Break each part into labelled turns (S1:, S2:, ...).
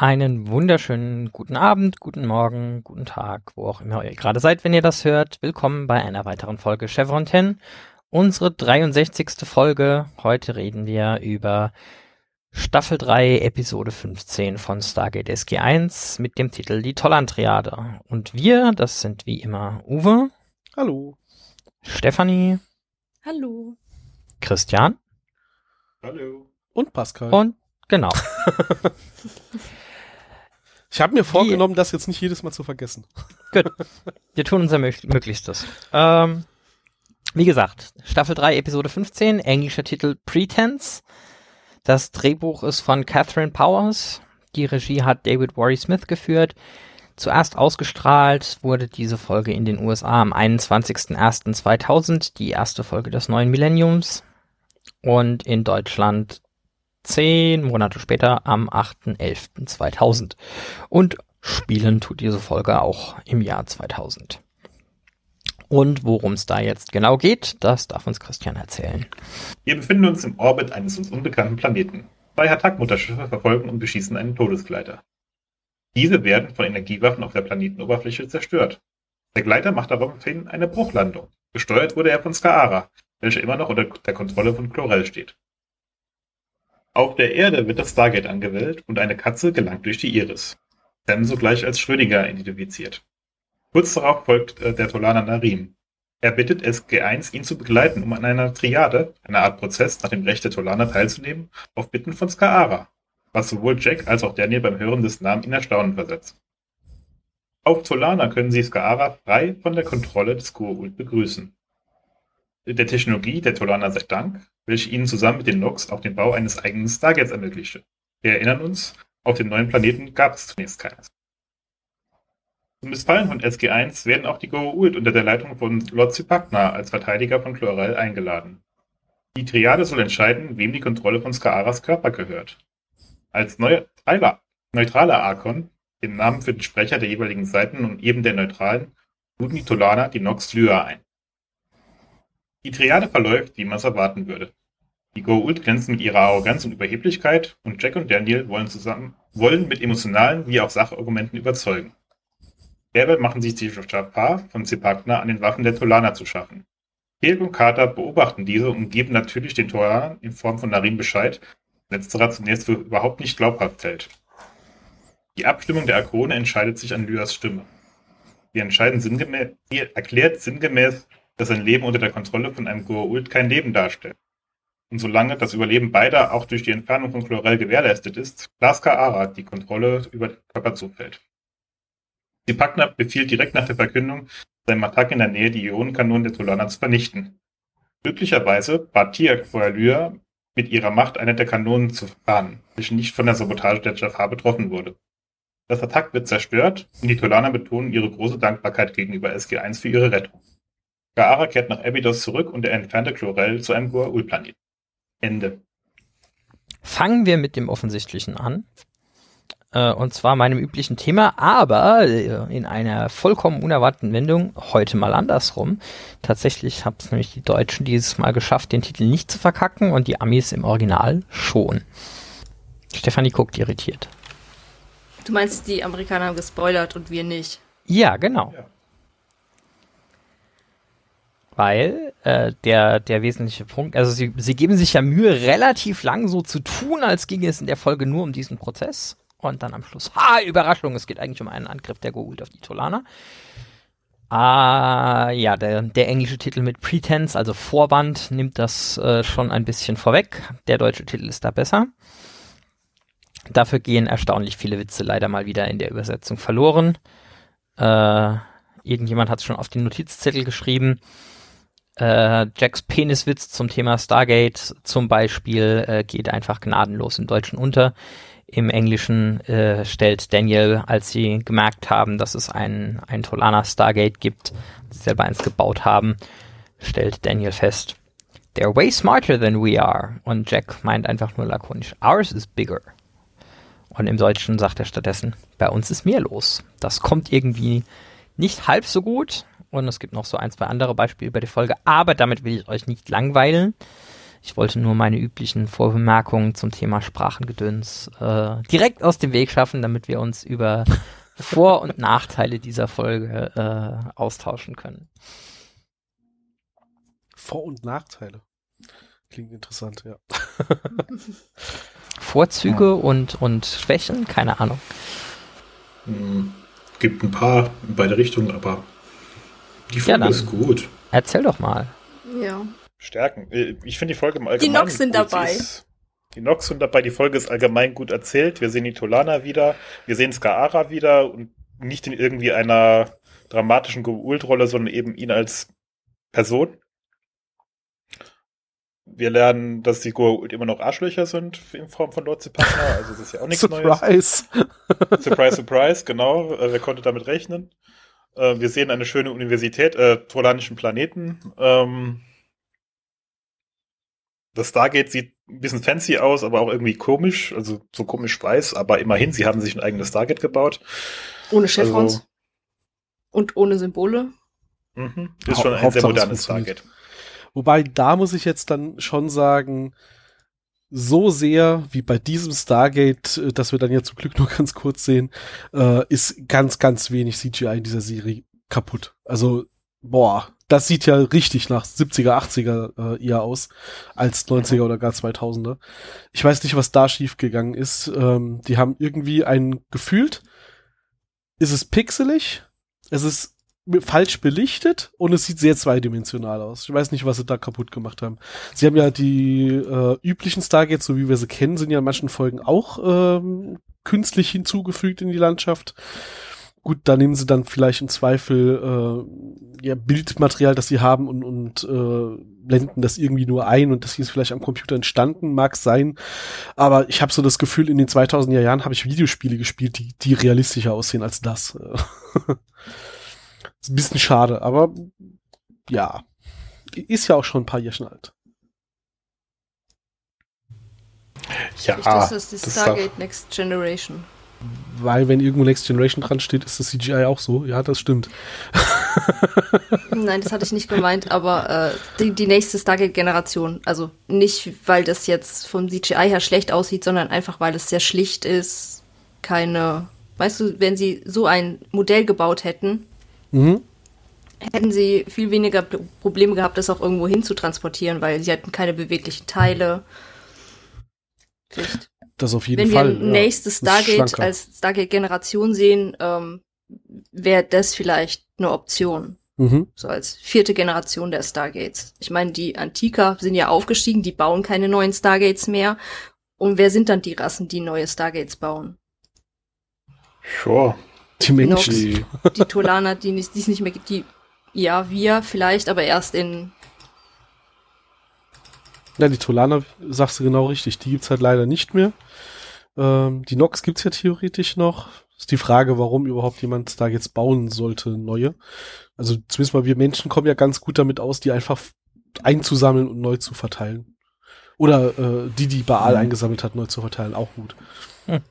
S1: Einen wunderschönen guten Abend, guten Morgen, guten Tag, wo auch immer ihr gerade seid, wenn ihr das hört. Willkommen bei einer weiteren Folge Chevron 10. Unsere 63. Folge. Heute reden wir über Staffel 3, Episode 15 von Stargate SG1 mit dem Titel Die Tollan-Triade. Und wir, das sind wie immer Uwe.
S2: Hallo.
S1: Stefanie.
S3: Hallo.
S1: Christian.
S4: Hallo.
S2: Und Pascal.
S1: Und genau.
S2: Ich habe mir vorgenommen, das jetzt nicht jedes Mal zu vergessen.
S1: Gut. Wir tun unser Mö Möglichstes. Ähm, wie gesagt, Staffel 3, Episode 15, englischer Titel Pretense. Das Drehbuch ist von Catherine Powers. Die Regie hat David Warry Smith geführt. Zuerst ausgestrahlt wurde diese Folge in den USA am 21.01.2000, die erste Folge des neuen Millenniums. Und in Deutschland zehn Monate später am 8.11.2000. Und spielen tut diese Folge auch im Jahr 2000. Und worum es da jetzt genau geht, das darf uns Christian erzählen.
S4: Wir befinden uns im Orbit eines uns unbekannten Planeten. Zwei Attack-Mutterschiffe verfolgen und beschießen einen Todesgleiter. Diese werden von Energiewaffen auf der Planetenoberfläche zerstört. Der Gleiter macht daraufhin eine Bruchlandung. Gesteuert wurde er von Skaara, welche immer noch unter der Kontrolle von Chlorel steht. Auf der Erde wird das Stargate angewählt und eine Katze gelangt durch die Iris. Sam sogleich als Schrödinger identifiziert. Kurz darauf folgt äh, der Tolaner Narim. Er bittet SG1, ihn zu begleiten, um an einer Triade, einer Art Prozess nach dem Recht der Tolaner teilzunehmen, auf Bitten von Skaara, was sowohl Jack als auch Daniel beim Hören des Namen in Erstaunen versetzt. Auf Tolana können sie Skaara frei von der Kontrolle des Goa'uld begrüßen. Der Technologie der Tolaner sei Dank welche ihnen zusammen mit den Nox auch den Bau eines eigenen Stargates ermöglichte. Wir erinnern uns, auf dem neuen Planeten gab es zunächst keines. Zum Missfallen von SG-1 werden auch die Goa'uld unter der Leitung von Lord Zipakna als Verteidiger von Chlorel eingeladen. Die Triade soll entscheiden, wem die Kontrolle von Skaaras Körper gehört. Als neutraler, Arkon, den Namen für den Sprecher der jeweiligen Seiten und eben der Neutralen, luden die Tolaner die Nox Lyra ein. Die Triade verläuft, wie man es erwarten würde. Die Goa'uld glänzen mit ihrer Arroganz und Überheblichkeit und Jack und Daniel wollen zusammen wollen mit emotionalen wie auch Sachargumenten überzeugen. Derweil machen sich die Jafar von Zepagna an den Waffen der Tolaner zu schaffen. Kirk und Carter beobachten diese und geben natürlich den Tolanern in Form von Narim Bescheid, letzterer zunächst für überhaupt nicht glaubhaft hält. Die Abstimmung der Arkone entscheidet sich an Lyas Stimme. Sie entscheiden sinngemäß, sie erklärt sinngemäß, dass ein Leben unter der Kontrolle von einem Goa'uld kein Leben darstellt. Und solange das Überleben beider auch durch die Entfernung von Chlorel gewährleistet ist, Glaska Ara die Kontrolle über den Körper zufällt. Die Packner befiehlt direkt nach der Verkündung, seinem Attack in der Nähe die Ionenkanonen der Tolaner zu vernichten. Glücklicherweise bat Tiak vorher Lyra, mit ihrer Macht eine der Kanonen zu fahren, welche nicht von der Sabotage der Jafar betroffen wurde. Das Attack wird zerstört und die Tolaner betonen ihre große Dankbarkeit gegenüber SG-1 für ihre Rettung. Gaara kehrt nach Abydos zurück und er entfernte Chlorel zu einem Goa'uld-Planeten. Ende.
S1: Fangen wir mit dem Offensichtlichen an. Äh, und zwar meinem üblichen Thema, aber äh, in einer vollkommen unerwarteten Wendung heute mal andersrum. Tatsächlich haben es nämlich die Deutschen dieses Mal geschafft, den Titel nicht zu verkacken und die Amis im Original schon. Stefanie guckt irritiert.
S3: Du meinst, die Amerikaner haben gespoilert und wir nicht?
S1: Ja, genau. Ja weil äh, der, der wesentliche Punkt, also sie, sie geben sich ja Mühe, relativ lang so zu tun, als ginge es in der Folge nur um diesen Prozess. Und dann am Schluss, ha, Überraschung, es geht eigentlich um einen Angriff der Goa'uld auf die Tolaner. Ah, ja, der, der englische Titel mit Pretense, also Vorwand, nimmt das äh, schon ein bisschen vorweg. Der deutsche Titel ist da besser. Dafür gehen erstaunlich viele Witze leider mal wieder in der Übersetzung verloren. Äh, irgendjemand hat es schon auf den Notizzettel geschrieben. Äh, Jacks Peniswitz zum Thema Stargate zum Beispiel äh, geht einfach gnadenlos im Deutschen unter. Im Englischen äh, stellt Daniel, als sie gemerkt haben, dass es ein, ein Tolana Stargate gibt, sie selber eins gebaut haben, stellt Daniel fest, they're way smarter than we are. Und Jack meint einfach nur lakonisch, ours is bigger. Und im Deutschen sagt er stattdessen, bei uns ist mehr los. Das kommt irgendwie nicht halb so gut, und es gibt noch so ein, zwei andere Beispiele über die Folge. Aber damit will ich euch nicht langweilen. Ich wollte nur meine üblichen Vorbemerkungen zum Thema Sprachengedöns äh, direkt aus dem Weg schaffen, damit wir uns über Vor- und Nachteile dieser Folge äh, austauschen können.
S2: Vor- und Nachteile. Klingt interessant, ja.
S1: Vorzüge ja. und, und Schwächen, keine Ahnung.
S4: Hm, gibt ein paar in beide Richtungen, aber die Folge ja, ist gut.
S1: Erzähl doch mal.
S3: Ja.
S4: Stärken. Äh, ich finde die Folge im Allgemeinen.
S3: Die Nox sind gut. dabei.
S4: Ist, die Nox sind dabei. Die Folge ist allgemein gut erzählt. Wir sehen die Tolana wieder. Wir sehen Skaara wieder und nicht in irgendwie einer dramatischen Geult-Rolle, sondern eben ihn als Person. Wir lernen, dass die Goa'uld immer noch Arschlöcher sind in Form von Lord Partner. Also das ist ja auch nichts
S2: surprise.
S4: Neues. surprise, surprise, genau. Äh, wer konnte damit rechnen? Äh, wir sehen eine schöne Universität, äh, Tolanischen Planeten. Ähm, das Stargate sieht ein bisschen fancy aus, aber auch irgendwie komisch, also so komisch weiß, aber immerhin, sie haben sich ein eigenes Stargate gebaut.
S3: Ohne Chevrons. Also, und ohne Symbole.
S4: Mhm, ist schon ein sehr modernes Stargate.
S2: Wobei, da muss ich jetzt dann schon sagen, so sehr wie bei diesem Stargate, äh, das wir dann ja zum Glück nur ganz kurz sehen, äh, ist ganz, ganz wenig CGI in dieser Serie kaputt. Also, boah, das sieht ja richtig nach 70er, 80er äh, eher aus als 90er oder gar 2000er. Ich weiß nicht, was da schiefgegangen ist. Ähm, die haben irgendwie ein gefühlt, ist es pixelig, es ist falsch belichtet und es sieht sehr zweidimensional aus. Ich weiß nicht, was sie da kaputt gemacht haben. Sie haben ja die äh, üblichen Stargates, so wie wir sie kennen, sind ja in manchen Folgen auch ähm, künstlich hinzugefügt in die Landschaft. Gut, da nehmen sie dann vielleicht im Zweifel äh, ja, Bildmaterial, das sie haben und, und äh, blenden das irgendwie nur ein und das hier ist vielleicht am Computer entstanden, mag sein. Aber ich habe so das Gefühl, in den 2000er Jahren habe ich Videospiele gespielt, die, die realistischer aussehen als das. Ist ein bisschen schade, aber ja. Ist ja auch schon ein paar Jährchen alt.
S3: Ja, das ist die Stargate Next Generation.
S2: Weil, wenn irgendwo Next Generation dran steht, ist das CGI auch so. Ja, das stimmt.
S3: Nein, das hatte ich nicht gemeint, aber äh, die, die nächste Stargate-Generation. Also nicht, weil das jetzt vom CGI her schlecht aussieht, sondern einfach, weil es sehr schlicht ist. Keine, weißt du, wenn sie so ein Modell gebaut hätten, mhm. hätten sie viel weniger Probleme gehabt, das auch irgendwo hin zu transportieren, weil sie hatten keine beweglichen Teile.
S2: Vielleicht. Das auf jeden
S3: Wenn
S2: Fall.
S3: Wenn wir ja, nächstes Stargate als Stargate-Generation sehen, ähm, wäre das vielleicht eine Option. Mhm. So als vierte Generation der Stargates. Ich meine, die Antiker sind ja aufgestiegen, die bauen keine neuen Stargates mehr. Und wer sind dann die Rassen, die neue Stargates bauen?
S4: Sure.
S2: Die Menschen.
S3: Die, die Tolaner, die es nicht mehr gibt. Die, ja, wir vielleicht, aber erst in.
S2: Ja, die Tolaner, sagst du genau richtig, die gibt's halt leider nicht mehr. Ähm, die Nox gibt's ja theoretisch noch. Ist die Frage, warum überhaupt jemand da jetzt bauen sollte, neue. Also zumindest mal wir Menschen kommen ja ganz gut damit aus, die einfach einzusammeln und neu zu verteilen. Oder äh, die, die Baal mhm. eingesammelt hat, neu zu verteilen, auch gut.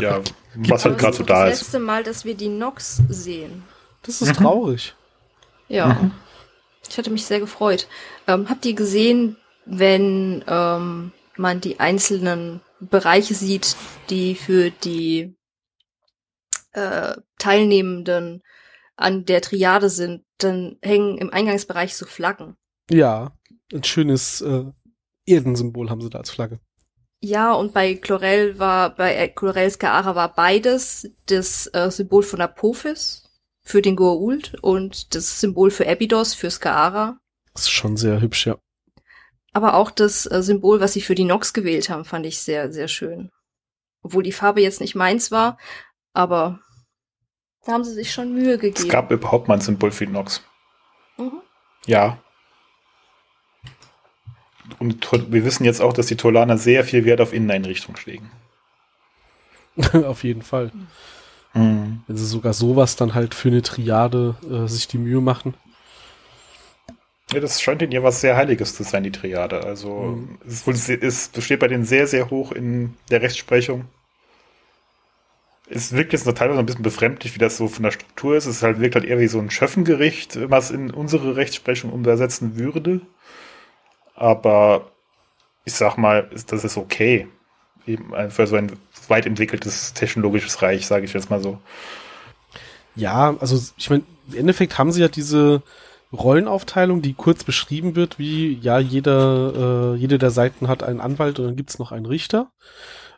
S4: Ja, was halt gerade so da ist.
S3: Das letzte Mal, dass wir die Nox sehen.
S2: Das ist mhm. traurig.
S3: Ja. Mhm. Ich hatte mich sehr gefreut. Ähm, habt ihr gesehen, wenn ähm, man die einzelnen Bereiche sieht, die für die äh, Teilnehmenden an der Triade sind, dann hängen im Eingangsbereich so Flaggen.
S2: Ja, ein schönes äh, Erdensymbol haben sie da als Flagge.
S3: Ja, und bei Chlorel war, bei äh, Chlorels Kaara war beides das äh, Symbol von Apophis für den Goa'uld und das Symbol für Abydos für Skaara.
S2: Das ist schon sehr hübsch, ja.
S3: Aber auch das äh, Symbol, was sie für die Nox gewählt haben, fand ich sehr, sehr schön. Obwohl die Farbe jetzt nicht meins war, aber da haben sie sich schon Mühe gegeben. Es
S4: gab überhaupt mal ein Symbol für die Nox. Mhm. Ja, und wir wissen jetzt auch, dass die Tolaner sehr viel Wert auf Inneneinrichtung legen.
S2: auf jeden Fall. Mhm. Wenn sie sogar sowas dann halt für eine Triade äh, sich die Mühe machen.
S4: Ja, das scheint ihnen ja was sehr Heiliges zu sein, die Triade. Also mhm. es, ist, es steht bei denen sehr, sehr hoch in der Rechtsprechung. Es wirkt jetzt noch teilweise ein bisschen befremdlich, wie das so von der Struktur ist. Es halt, wirkt halt eher wie so ein Schöffengericht, was in unsere Rechtsprechung übersetzen würde. Aber ich sag mal, das ist okay. Eben für so ein weit entwickeltes technologisches Reich, sage ich jetzt mal so.
S2: Ja, also ich meine, im Endeffekt haben sie ja diese Rollenaufteilung, die kurz beschrieben wird, wie ja jeder, äh, jede der Seiten hat einen Anwalt und dann gibt's noch einen Richter.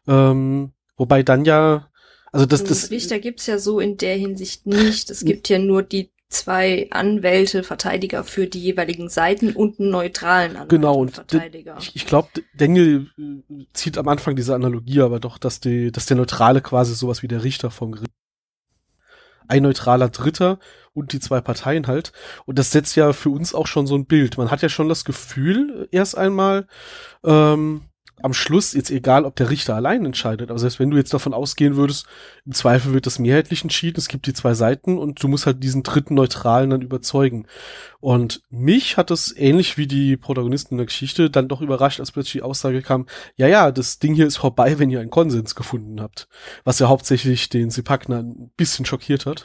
S2: Ähm, wobei dann ja, also das, das
S3: Richter gibt's ja so in der Hinsicht nicht. Es gibt ja nur die zwei Anwälte, Verteidiger für die jeweiligen Seiten und einen neutralen Anwalt
S2: genau und
S3: Verteidiger.
S2: Ich, ich glaube, Daniel äh, zieht am Anfang diese Analogie, aber doch, dass die, dass der Neutrale quasi sowas wie der Richter vom Gericht ein neutraler Dritter und die zwei Parteien halt. Und das setzt ja für uns auch schon so ein Bild. Man hat ja schon das Gefühl, erst einmal, ähm, am Schluss, jetzt egal, ob der Richter allein entscheidet, aber selbst wenn du jetzt davon ausgehen würdest, im Zweifel wird das mehrheitlich entschieden, es gibt die zwei Seiten und du musst halt diesen dritten Neutralen dann überzeugen. Und mich hat es ähnlich wie die Protagonisten in der Geschichte dann doch überrascht, als plötzlich die Aussage kam, ja, ja, das Ding hier ist vorbei, wenn ihr einen Konsens gefunden habt. Was ja hauptsächlich den Sepakner ein bisschen schockiert hat.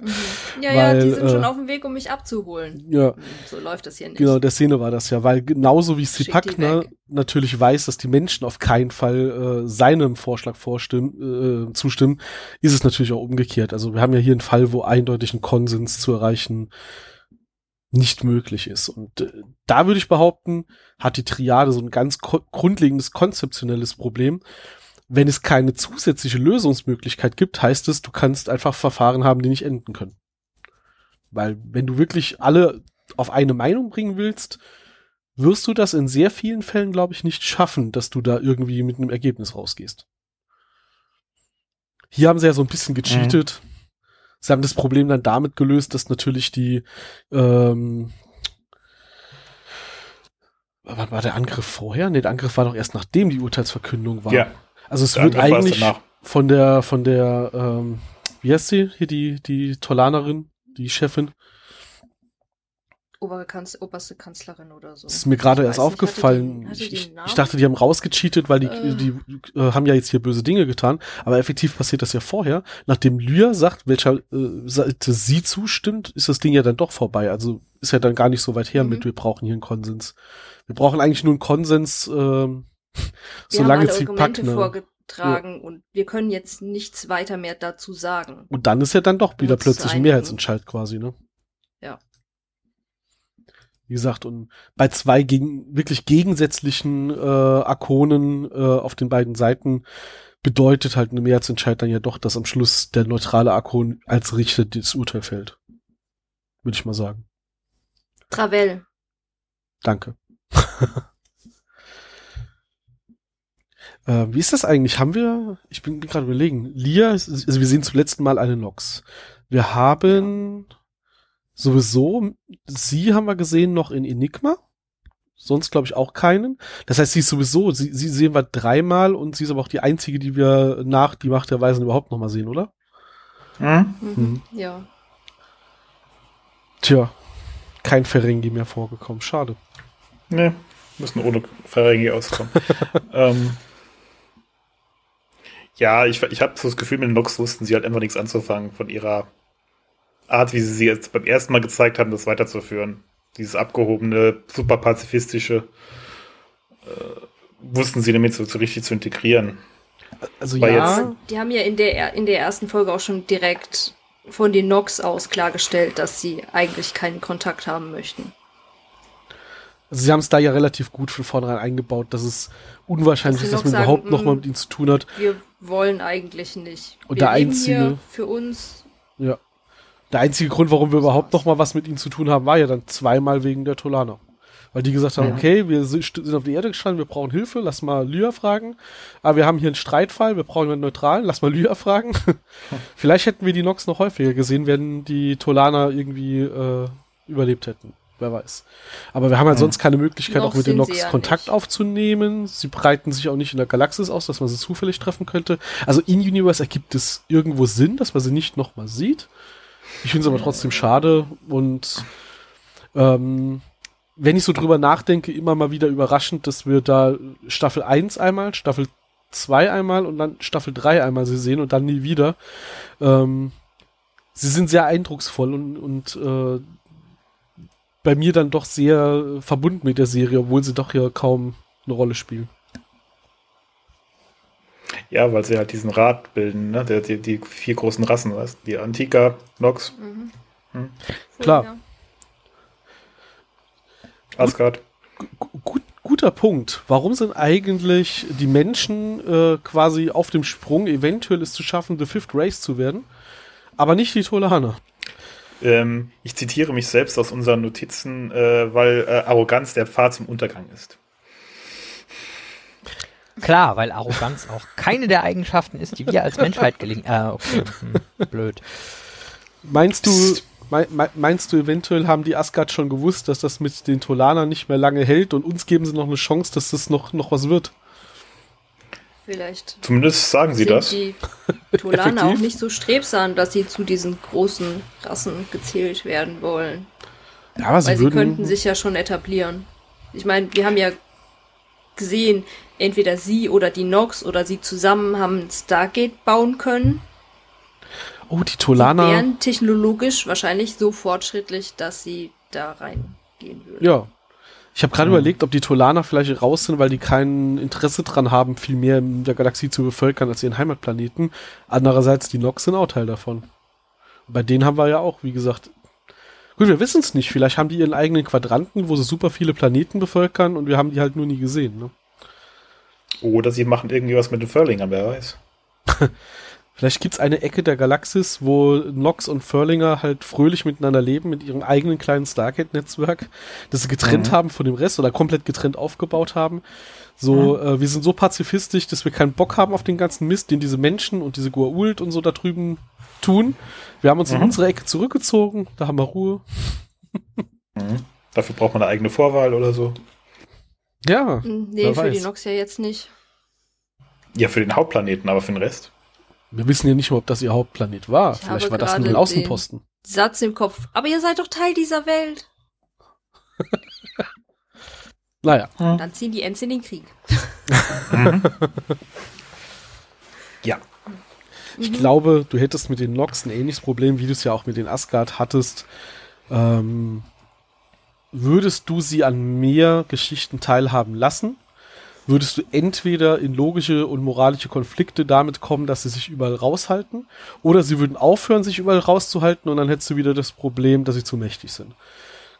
S3: Mhm. Ja, Weil, ja, die sind äh, schon auf dem Weg, um mich abzuholen.
S2: Ja.
S3: So läuft das hier nicht.
S2: Genau, der Szene war das ja, weil genauso wie Sepakner natürlich weiß, dass die Menschen auf keinen Fall äh, seinem Vorschlag vorstimmen, äh, zustimmen, ist es natürlich auch umgekehrt. Also wir haben ja hier einen Fall, wo eindeutig ein Konsens zu erreichen nicht möglich ist. Und äh, da würde ich behaupten, hat die Triade so ein ganz grundlegendes konzeptionelles Problem. Wenn es keine zusätzliche Lösungsmöglichkeit gibt, heißt es, du kannst einfach Verfahren haben, die nicht enden können. Weil wenn du wirklich alle auf eine Meinung bringen willst, wirst du das in sehr vielen Fällen, glaube ich, nicht schaffen, dass du da irgendwie mit einem Ergebnis rausgehst. Hier haben sie ja so ein bisschen gecheatet. Mhm. Sie haben das Problem dann damit gelöst, dass natürlich die ähm, wann war der Angriff vorher? Nee, der Angriff war doch erst nachdem die Urteilsverkündung war. Ja. Also es wird eigentlich von der von der ähm, wie heißt sie hier die die Tolanerin, die Chefin,
S3: Oberkanz oberste Kanzlerin oder so.
S2: Das ist mir gerade erst nicht, aufgefallen. Hatte die, hatte ich, ich, dachte, die haben rausgecheatet, weil die, äh. die äh, haben ja jetzt hier böse Dinge getan. Aber effektiv passiert das ja vorher. Nachdem Lyra sagt, welcher äh, Seite sie zustimmt, ist das Ding ja dann doch vorbei. Also ist ja dann gar nicht so weit her mhm. mit, wir brauchen hier einen Konsens. Wir brauchen eigentlich nur einen Konsens, äh, solange sie packen.
S3: Vorgetragen ja. und wir können jetzt nichts weiter mehr dazu sagen.
S2: Und dann ist ja dann doch wieder plötzlich ein Mehrheitsentscheid quasi, ne?
S3: Ja.
S2: Wie gesagt, und bei zwei gegen, wirklich gegensätzlichen äh, Arkonen äh, auf den beiden Seiten bedeutet halt eine Mehrheitsentscheid dann ja doch, dass am Schluss der neutrale Arkon als Richter das Urteil fällt. Würde ich mal sagen.
S3: Travell.
S2: Danke. äh, wie ist das eigentlich? Haben wir, ich bin, gerade überlegen, Lia, also wir sehen zum letzten Mal eine Nox. Wir haben, ja sowieso, sie haben wir gesehen noch in Enigma. Sonst glaube ich auch keinen. Das heißt, sie ist sowieso, sie, sie sehen wir dreimal und sie ist aber auch die einzige, die wir nach die Macht der Weisen überhaupt noch mal sehen, oder?
S3: Hm? Mhm. Ja.
S2: Tja, kein Ferengi mehr vorgekommen. Schade.
S4: Nee, müssen ohne Ferengi auskommen. ähm, ja, ich, ich habe so das Gefühl, mit den Nox wussten sie halt einfach nichts anzufangen von ihrer Art, wie sie sie jetzt beim ersten Mal gezeigt haben, das weiterzuführen. Dieses abgehobene, super pazifistische, äh, wussten sie damit so, so richtig zu integrieren.
S2: Also Weil ja. Jetzt,
S3: die haben ja in der, in der ersten Folge auch schon direkt von den Nox aus klargestellt, dass sie eigentlich keinen Kontakt haben möchten.
S2: Also sie haben es da ja relativ gut von vornherein eingebaut, dass es unwahrscheinlich ist, dass man sagen, überhaupt noch mal mm, mit ihnen zu tun hat.
S3: Wir wollen eigentlich nicht.
S2: Und wir der einzige
S3: für uns.
S2: Ja. Der einzige Grund, warum wir überhaupt noch mal was mit ihnen zu tun haben, war ja dann zweimal wegen der Tolaner. Weil die gesagt haben, ja. okay, wir sind auf die Erde gestanden, wir brauchen Hilfe, lass mal Lyra fragen. Aber wir haben hier einen Streitfall, wir brauchen einen Neutralen, lass mal Lyra fragen. Vielleicht hätten wir die Nox noch häufiger gesehen, wenn die Tolaner irgendwie äh, überlebt hätten. Wer weiß. Aber wir haben halt mhm. sonst keine Möglichkeit, noch auch mit den Nox ja Kontakt nicht. aufzunehmen. Sie breiten sich auch nicht in der Galaxis aus, dass man sie zufällig treffen könnte. Also in Universe ergibt es irgendwo Sinn, dass man sie nicht nochmal sieht. Ich finde es aber trotzdem schade und ähm, wenn ich so drüber nachdenke, immer mal wieder überraschend, dass wir da Staffel 1 einmal, Staffel 2 einmal und dann Staffel 3 einmal sie sehen und dann nie wieder. Ähm, sie sind sehr eindrucksvoll und, und äh, bei mir dann doch sehr verbunden mit der Serie, obwohl sie doch ja kaum eine Rolle spielen.
S4: Ja, weil sie halt diesen Rat bilden, ne? Die, die, die vier großen Rassen, weißt Die Antika, Nox,
S3: Mhm.
S4: Hm.
S2: Klar.
S3: Ja.
S4: Asgard.
S2: Gu- Gut, guter Punkt. Warum sind eigentlich die Menschen äh, quasi auf dem Sprung, eventuell es zu schaffen, The Fifth Race zu werden, aber nicht die Tolaner?
S4: Ähm, ich zitiere mich selbst aus unseren Notizen, äh, weil äh, Arroganz der Pfad zum Untergang ist.
S1: Klar, weil Arroganz auch keine der Eigenschaften ist, die wir als Menschheit gelingen. Äh, okay, hm, blöd.
S2: Meinst du,
S4: Psst.
S2: mei- mei- meinst du eventuell haben die Asgard schon gewusst, dass das mit den Tolanern nicht mehr lange hält und uns geben sie noch eine Chance, dass das noch, noch was wird?
S3: Vielleicht
S4: Zumindest sagen sie das.
S3: die Tolaner auch nicht so strebsam, dass sie zu diesen großen Rassen gezählt werden wollen.
S2: Ja, aber
S3: Weil sie könnten sich ja schon etablieren. Ich meine, wir haben ja gesehen, entweder sie oder die Nox oder sie zusammen haben ein Stargate bauen können.
S2: oh, die
S3: Sie
S2: Tolaner.
S3: wären technologisch wahrscheinlich so fortschrittlich, dass sie da reingehen würden.
S2: Ja. Ich habe gerade
S4: Hm.
S2: überlegt, ob die Tolaner vielleicht raus sind, weil die kein Interesse dran haben, viel mehr in der Galaxie zu bevölkern als ihren Heimatplaneten. Andererseits, die Nox sind auch Teil davon. Bei denen haben wir ja auch, wie gesagt, gut, wir wissen es nicht. Vielleicht haben die ihren eigenen Quadranten, wo sie super viele Planeten bevölkern und wir haben die halt nur nie gesehen. Ne?
S4: Oder sie machen irgendwie was mit den Furlingern, wer weiß.
S2: Vielleicht gibt's eine Ecke der Galaxis, wo Nox und Furlinger halt fröhlich miteinander leben mit ihrem eigenen kleinen Stargate-Netzwerk, das sie getrennt
S4: Mhm.
S2: haben von dem Rest oder komplett getrennt aufgebaut haben. So, äh, wir sind so pazifistisch, dass wir keinen Bock haben auf den ganzen Mist, den diese Menschen und diese Goa'uld und so da drüben tun. Wir haben uns in
S4: Mhm.
S2: unsere Ecke zurückgezogen, da haben wir Ruhe.
S4: Mhm. Dafür braucht man eine eigene Vorwahl oder so.
S2: Ja,
S3: Hm, Nee,
S2: Wer
S3: für die
S2: weiß.
S3: Nox ja jetzt nicht.
S4: Ja, für den Hauptplaneten, aber für den Rest.
S2: Wir wissen ja nicht mal, ob das ihr Hauptplanet war.
S3: Ich
S2: Vielleicht war das nur ein Außenposten.
S3: Satz im Kopf. Aber ihr seid doch Teil dieser Welt.
S2: Naja,
S3: Dann ziehen die Ents in den Krieg.
S4: Ja.
S2: Ich glaube, du hättest mit den Nox ein ähnliches Problem, wie du es ja auch mit den Asgard hattest. Ähm, würdest du sie an mehr Geschichten teilhaben lassen? Würdest du entweder in logische und moralische Konflikte damit kommen, dass sie sich überall raushalten, oder sie würden aufhören, sich überall rauszuhalten und dann hättest du wieder das Problem, dass sie zu mächtig sind.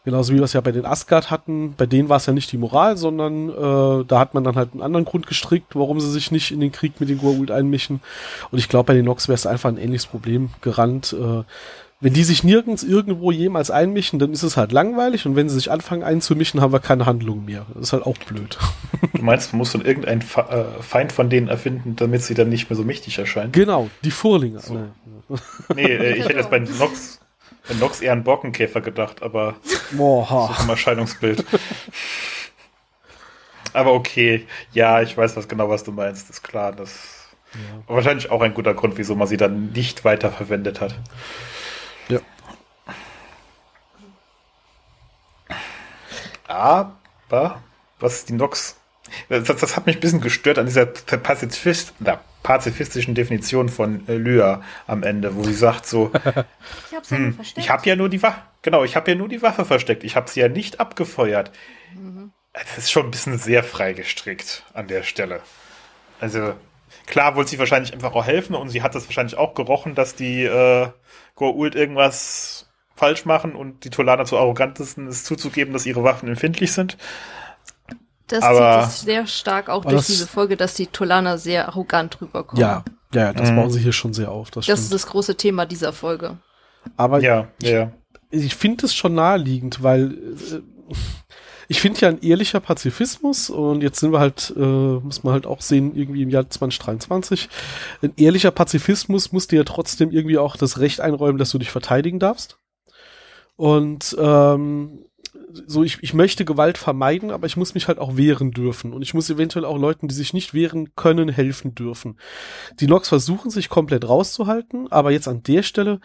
S2: Genauso wie wir es ja bei den Asgard hatten. Bei denen war es ja nicht die Moral, sondern äh, da hat man dann halt einen anderen Grund gestrickt, warum sie sich nicht in den Krieg mit den Goa'uld einmischen. Und ich glaube, bei den Nox wäre es einfach ein ähnliches Problem gerannt. Äh, wenn die sich nirgends irgendwo jemals einmischen, dann ist es halt langweilig. Und wenn sie sich anfangen einzumischen, haben wir keine Handlung mehr. Das ist halt auch blöd.
S4: Du meinst, man muss dann irgendeinen äh, Feind von denen erfinden, damit sie dann nicht mehr so mächtig erscheinen?
S2: genau, die Furlinger.
S4: So.
S2: Ne.
S4: Nee, äh, ich hätte jetzt bei Nox, bei Nox eher an Borkenkäfer gedacht, aber
S2: Boah,
S4: im Erscheinungsbild. aber okay, ja, ich weiß was genau, was du meinst, ist klar. Das wahrscheinlich auch ein guter Grund, wieso man sie dann nicht weiter verwendet hat.
S2: Ja.
S4: Aber, was die Nox. Das, das hat mich ein bisschen gestört an dieser Pazifist, na, pazifistischen Definition von äh, Lyra am Ende, wo sie sagt so,
S3: Ich hab's ja nur
S4: hm,
S3: versteckt.
S4: ich habe ja nur die Waffe, genau, ich habe ja nur die Waffe versteckt, ich habe sie ja nicht abgefeuert.
S3: Mhm.
S4: Das ist schon ein bisschen sehr frei gestrickt an der Stelle. Also, klar wollte sie wahrscheinlich einfach auch helfen und sie hat das wahrscheinlich auch gerochen, dass die äh, Goa'uld irgendwas falsch machen und die Tolaner zu arrogantesten ist zuzugeben, dass ihre Waffen empfindlich sind.
S3: Das
S4: aber-
S3: zieht sich sehr stark auch durch diese Folge, dass die Tolaner sehr arrogant rüberkommen.
S2: ja, ja, ja, das
S4: Mhm.
S2: bauen sie hier schon sehr auf. Das,
S3: Das ist das große Thema dieser Folge.
S2: Aber
S4: Ja, ja.
S2: ich finde es schon naheliegend, weil äh, ich finde ja ein ehrlicher Pazifismus und jetzt sind wir halt, äh, muss man halt auch sehen, irgendwie im Jahr 2023, ein ehrlicher Pazifismus muss dir ja trotzdem irgendwie auch das Recht einräumen, dass du dich verteidigen darfst. Und ähm, so, ich, ich möchte Gewalt vermeiden, aber ich muss mich halt auch wehren dürfen. Und ich muss eventuell auch Leuten, die sich nicht wehren können, helfen dürfen. Die Nox versuchen sich komplett rauszuhalten, aber jetzt an der Stelle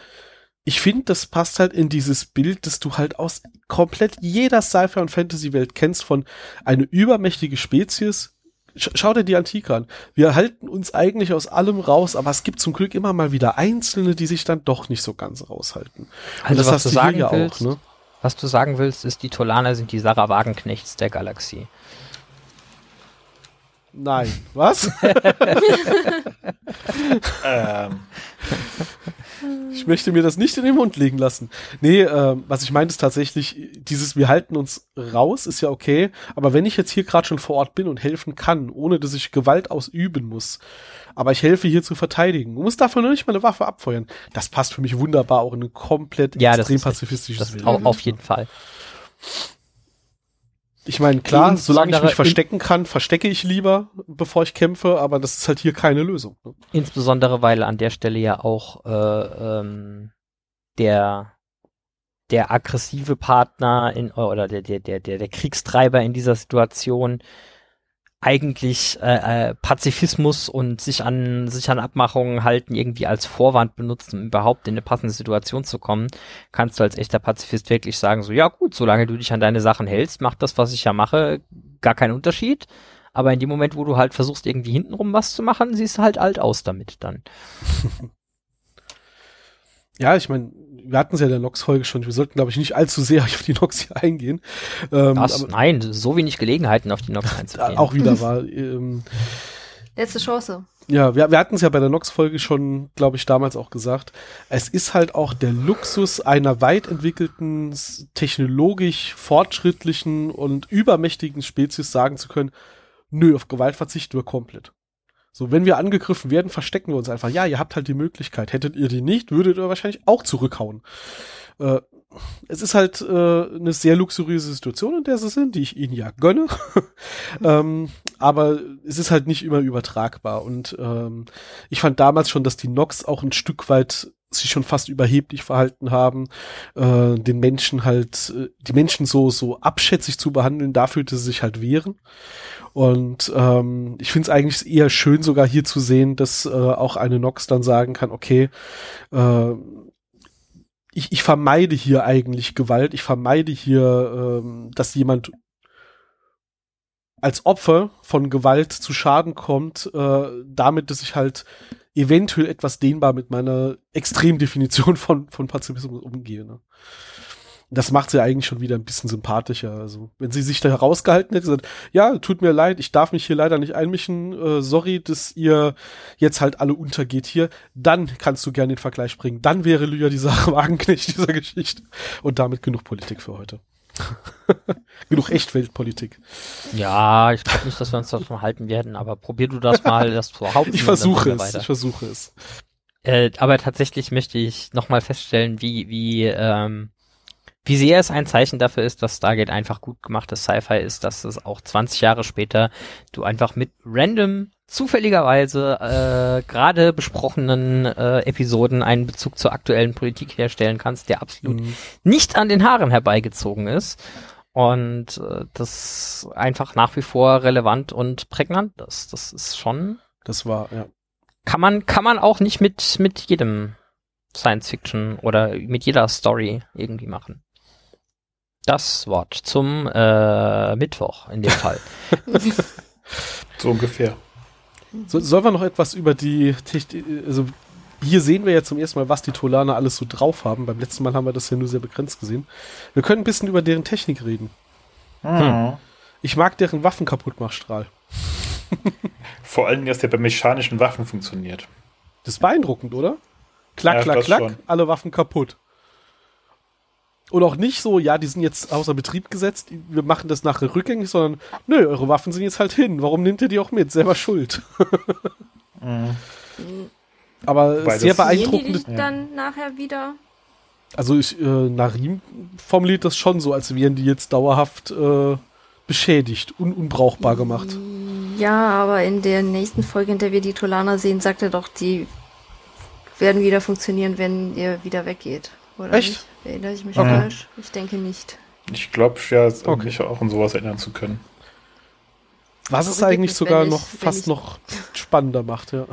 S2: ich finde, das passt halt in dieses Bild, das du halt aus komplett jeder Sci-Fi und Fantasy-Welt kennst von eine übermächtige Spezies. Sch schau dir die Antike an. Wir halten uns eigentlich aus allem raus, aber es gibt zum Glück immer mal wieder Einzelne, die sich dann doch nicht so ganz raushalten.
S1: Also
S2: das
S1: was
S2: hast
S1: du sagen
S2: ja auch,
S1: willst,
S2: ne?
S1: was du sagen willst, ist, die Tolaner sind die Sarah Wagenknechts der Galaxie.
S2: Nein. Was?
S4: Ähm,
S2: Ich möchte mir das nicht in den Mund legen lassen. Nee, ähm, was ich meine ist tatsächlich, dieses wir halten uns raus, ist ja okay, aber wenn ich jetzt hier gerade schon vor Ort bin und helfen kann, ohne dass ich Gewalt ausüben muss, aber ich helfe hier zu verteidigen, muss dafür nur nicht mal eine Waffe abfeuern, das passt für mich wunderbar auch in ein komplett
S1: Ja, das
S2: extrem pazifistisches Bild.
S1: au- auf jeden Fall.
S2: Ich meine, klar, solange ich mich verstecken kann, verstecke ich lieber, bevor ich kämpfe, aber das ist halt hier keine Lösung. ne?
S1: Insbesondere, weil an der Stelle ja auch äh, ähm, der der aggressive Partner in oder der der der der der Kriegstreiber in dieser Situation eigentlich äh, äh, Pazifismus und sich an sich an Abmachungen halten irgendwie als Vorwand benutzen, um überhaupt in eine passende Situation zu kommen, kannst du als echter Pazifist wirklich sagen so ja gut, solange du dich an deine Sachen hältst, macht das, was ich ja mache, gar keinen Unterschied. Aber in dem Moment, wo du halt versuchst, irgendwie hintenrum was zu machen, siehst du halt alt aus damit dann.
S2: Ja, ich meine, wir hatten es ja in der Nox-Folge schon. Wir sollten, glaube ich, nicht allzu sehr auf die Nox hier eingehen. Ähm, aber
S1: Nein, so wenig Gelegenheiten auf die Nox einzugehen.
S2: auch wieder war. Ähm,
S3: Letzte Chance.
S2: ja, wir, wir hatten es ja bei der Nox-Folge schon, glaube ich, damals auch gesagt. Es ist halt auch der Luxus einer weit entwickelten, technologisch fortschrittlichen und übermächtigen Spezies sagen zu können, nö, auf Gewalt verzichten wir komplett. So, wenn wir angegriffen werden, verstecken wir uns einfach. Ja, ihr habt halt die Möglichkeit. Hättet ihr die nicht, würdet ihr wahrscheinlich auch zurückhauen. Äh, es ist halt äh, eine sehr luxuriöse Situation, in der sie sind, die ich ihnen ja gönne. ähm, aber es ist halt nicht immer übertragbar. Und ähm, ich fand damals schon, dass die Nox auch ein Stück weit sich schon fast überheblich verhalten haben, äh, den Menschen halt, äh, die Menschen so, so abschätzig zu behandeln, dafür, dass sie sich halt wehren. Und ähm, ich finde es eigentlich eher schön, sogar hier zu sehen, dass äh, auch eine Nox dann sagen kann, okay, äh, ich, ich vermeide hier eigentlich Gewalt, ich vermeide hier, ähm, dass jemand als Opfer von Gewalt zu Schaden kommt, äh, damit, dass ich halt eventuell etwas dehnbar mit meiner Extremdefinition von, von Pazifismus umgehe. Ne? Das macht sie eigentlich schon wieder ein bisschen sympathischer. Also, wenn sie sich da herausgehalten hätte, gesagt, ja, tut mir leid, ich darf mich hier leider nicht einmischen, äh, sorry, dass ihr jetzt halt alle untergeht hier, dann kannst du gerne den Vergleich bringen. Dann wäre Lydia die Sache Wagenknecht dieser Geschichte. Und damit genug Politik für heute. genug Echtweltpolitik.
S1: Ja, ich glaube nicht, dass wir uns davon halten werden, aber probier du das mal, das zu behaupten.
S2: Ich versuche es,
S1: weiter.
S2: ich versuche es.
S1: Äh, aber tatsächlich möchte ich nochmal feststellen, wie, wie, ähm, wie sehr es ein Zeichen dafür ist, dass Stargate einfach gut gemachtes Sci-Fi ist, dass es auch 20 Jahre später du einfach mit random, zufälligerweise äh, gerade besprochenen äh, Episoden einen Bezug zur aktuellen Politik herstellen kannst, der absolut
S2: Mhm.
S1: nicht an den Haaren herbeigezogen ist. Und äh, das einfach nach wie vor relevant und prägnant ist. Das ist schon
S2: Das war, ja.
S1: kann man, kann man auch nicht mit, mit jedem Science Fiction oder mit jeder Story irgendwie machen. Das Wort zum äh, Mittwoch in dem Fall.
S4: So ungefähr.
S2: So, sollen wir noch etwas über die Technik, also hier sehen wir ja zum ersten Mal, was die Tolaner alles so drauf haben. Beim letzten Mal haben wir das ja nur sehr begrenzt gesehen. Wir können ein bisschen über deren Technik reden.
S4: Hm.
S2: Ich mag deren Waffenkaputtmachstrahl.
S4: Vor allem, dass der bei mechanischen Waffen funktioniert.
S2: Das ist beeindruckend, oder? Klack,
S4: Ja,
S2: klack, klack,
S4: schon.
S2: alle Waffen kaputt. Und auch nicht so, ja, die sind jetzt außer Betrieb gesetzt, wir machen das nachher rückgängig, sondern nö, eure Waffen sind jetzt halt hin. Warum nehmt ihr die auch mit? Selber schuld.
S4: Mhm.
S2: Aber
S4: Wobei
S2: sehr
S3: Sehen die dich dann nachher wieder?
S2: Also ich, äh, Narim formuliert das schon so, als wären die jetzt dauerhaft äh, beschädigt, un unbrauchbar gemacht.
S3: Ja, aber in der nächsten Folge, in der wir die Tolaner sehen, sagt er doch, die werden wieder funktionieren, wenn ihr wieder weggeht. Oder
S2: Echt?
S3: nicht? Erinnere ich mich
S4: Okay.
S3: falsch? Ich denke nicht.
S4: Ich glaube ja,
S2: Okay.
S4: mich auch an sowas erinnern zu können.
S2: Was es eigentlich sogar
S3: ich-
S2: noch fast
S3: ich-
S2: noch spannender macht, ja.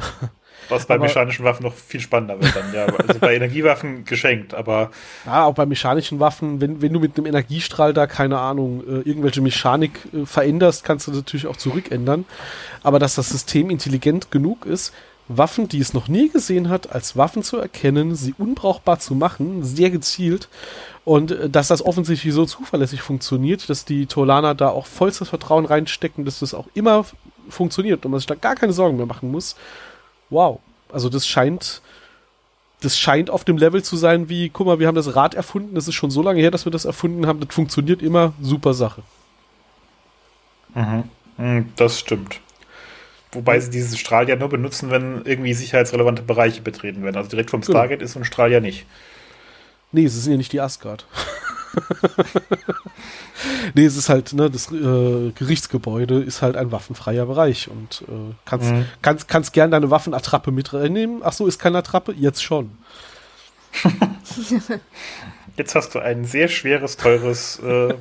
S4: Was bei
S2: Aber-
S4: mechanischen Waffen noch viel spannender wird dann, ja. Also bei Energiewaffen geschenkt, aber
S2: Ja, auch bei mechanischen Waffen, wenn, wenn du mit einem Energiestrahl da, keine Ahnung, äh, irgendwelche Mechanik äh, veränderst, kannst du natürlich auch zurückändern. Aber dass das System intelligent genug ist, Waffen, die es noch nie gesehen hat, als Waffen zu erkennen, sie unbrauchbar zu machen, sehr gezielt. Und äh, dass das offensichtlich so zuverlässig funktioniert, dass die Tolaner da auch vollstes Vertrauen reinstecken, dass das auch immer funktioniert und man sich da gar keine Sorgen mehr machen muss. Wow. Also das scheint, das scheint auf dem Level zu sein wie, guck mal, wir haben das Rad erfunden, das ist schon so lange her, dass wir das erfunden haben, das funktioniert immer, super Sache.
S4: Mhm. Hm, Das stimmt. Wobei sie diesen Strahl ja nur benutzen, wenn irgendwie sicherheitsrelevante Bereiche betreten werden. Also direkt vom
S2: Genau.
S4: Stargate ist so ein Strahl ja nicht.
S2: Nee, es sind ja nicht die Asgard. nee, es ist halt, ne, das äh, Gerichtsgebäude ist halt ein waffenfreier Bereich und äh, kannst,
S4: Mhm.
S2: kannst, kannst gern deine Waffenattrappe mit reinnehmen. Ach so, ist keine Attrappe? Jetzt schon.
S4: Jetzt hast du ein sehr schweres, teures äh,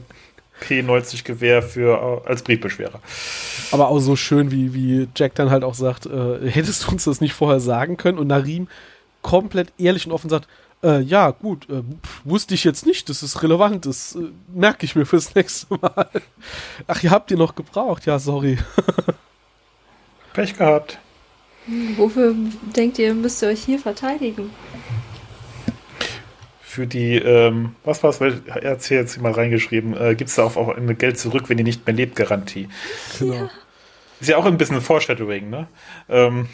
S4: P90-Gewehr für äh, als Briefbeschwerer.
S2: Aber auch so schön, wie, wie Jack dann halt auch sagt, äh, hättest du uns das nicht vorher sagen können? Und Narim komplett ehrlich und offen sagt, äh, ja, gut, äh, wusste ich jetzt nicht, das ist relevant, das äh, merke ich mir fürs nächste Mal. Ach, ihr habt ihr noch gebraucht, ja, sorry.
S4: Pech gehabt.
S3: Wofür denkt ihr, müsst ihr euch hier verteidigen?
S4: Für die, ähm, was war es, er hat hier jetzt mal reingeschrieben, äh, gibt es da auch, auch eine Geld zurück, wenn ihr nicht mehr lebt, Garantie.
S2: Genau.
S4: Ist ja auch ein bisschen Foreshadowing, ne? Ähm,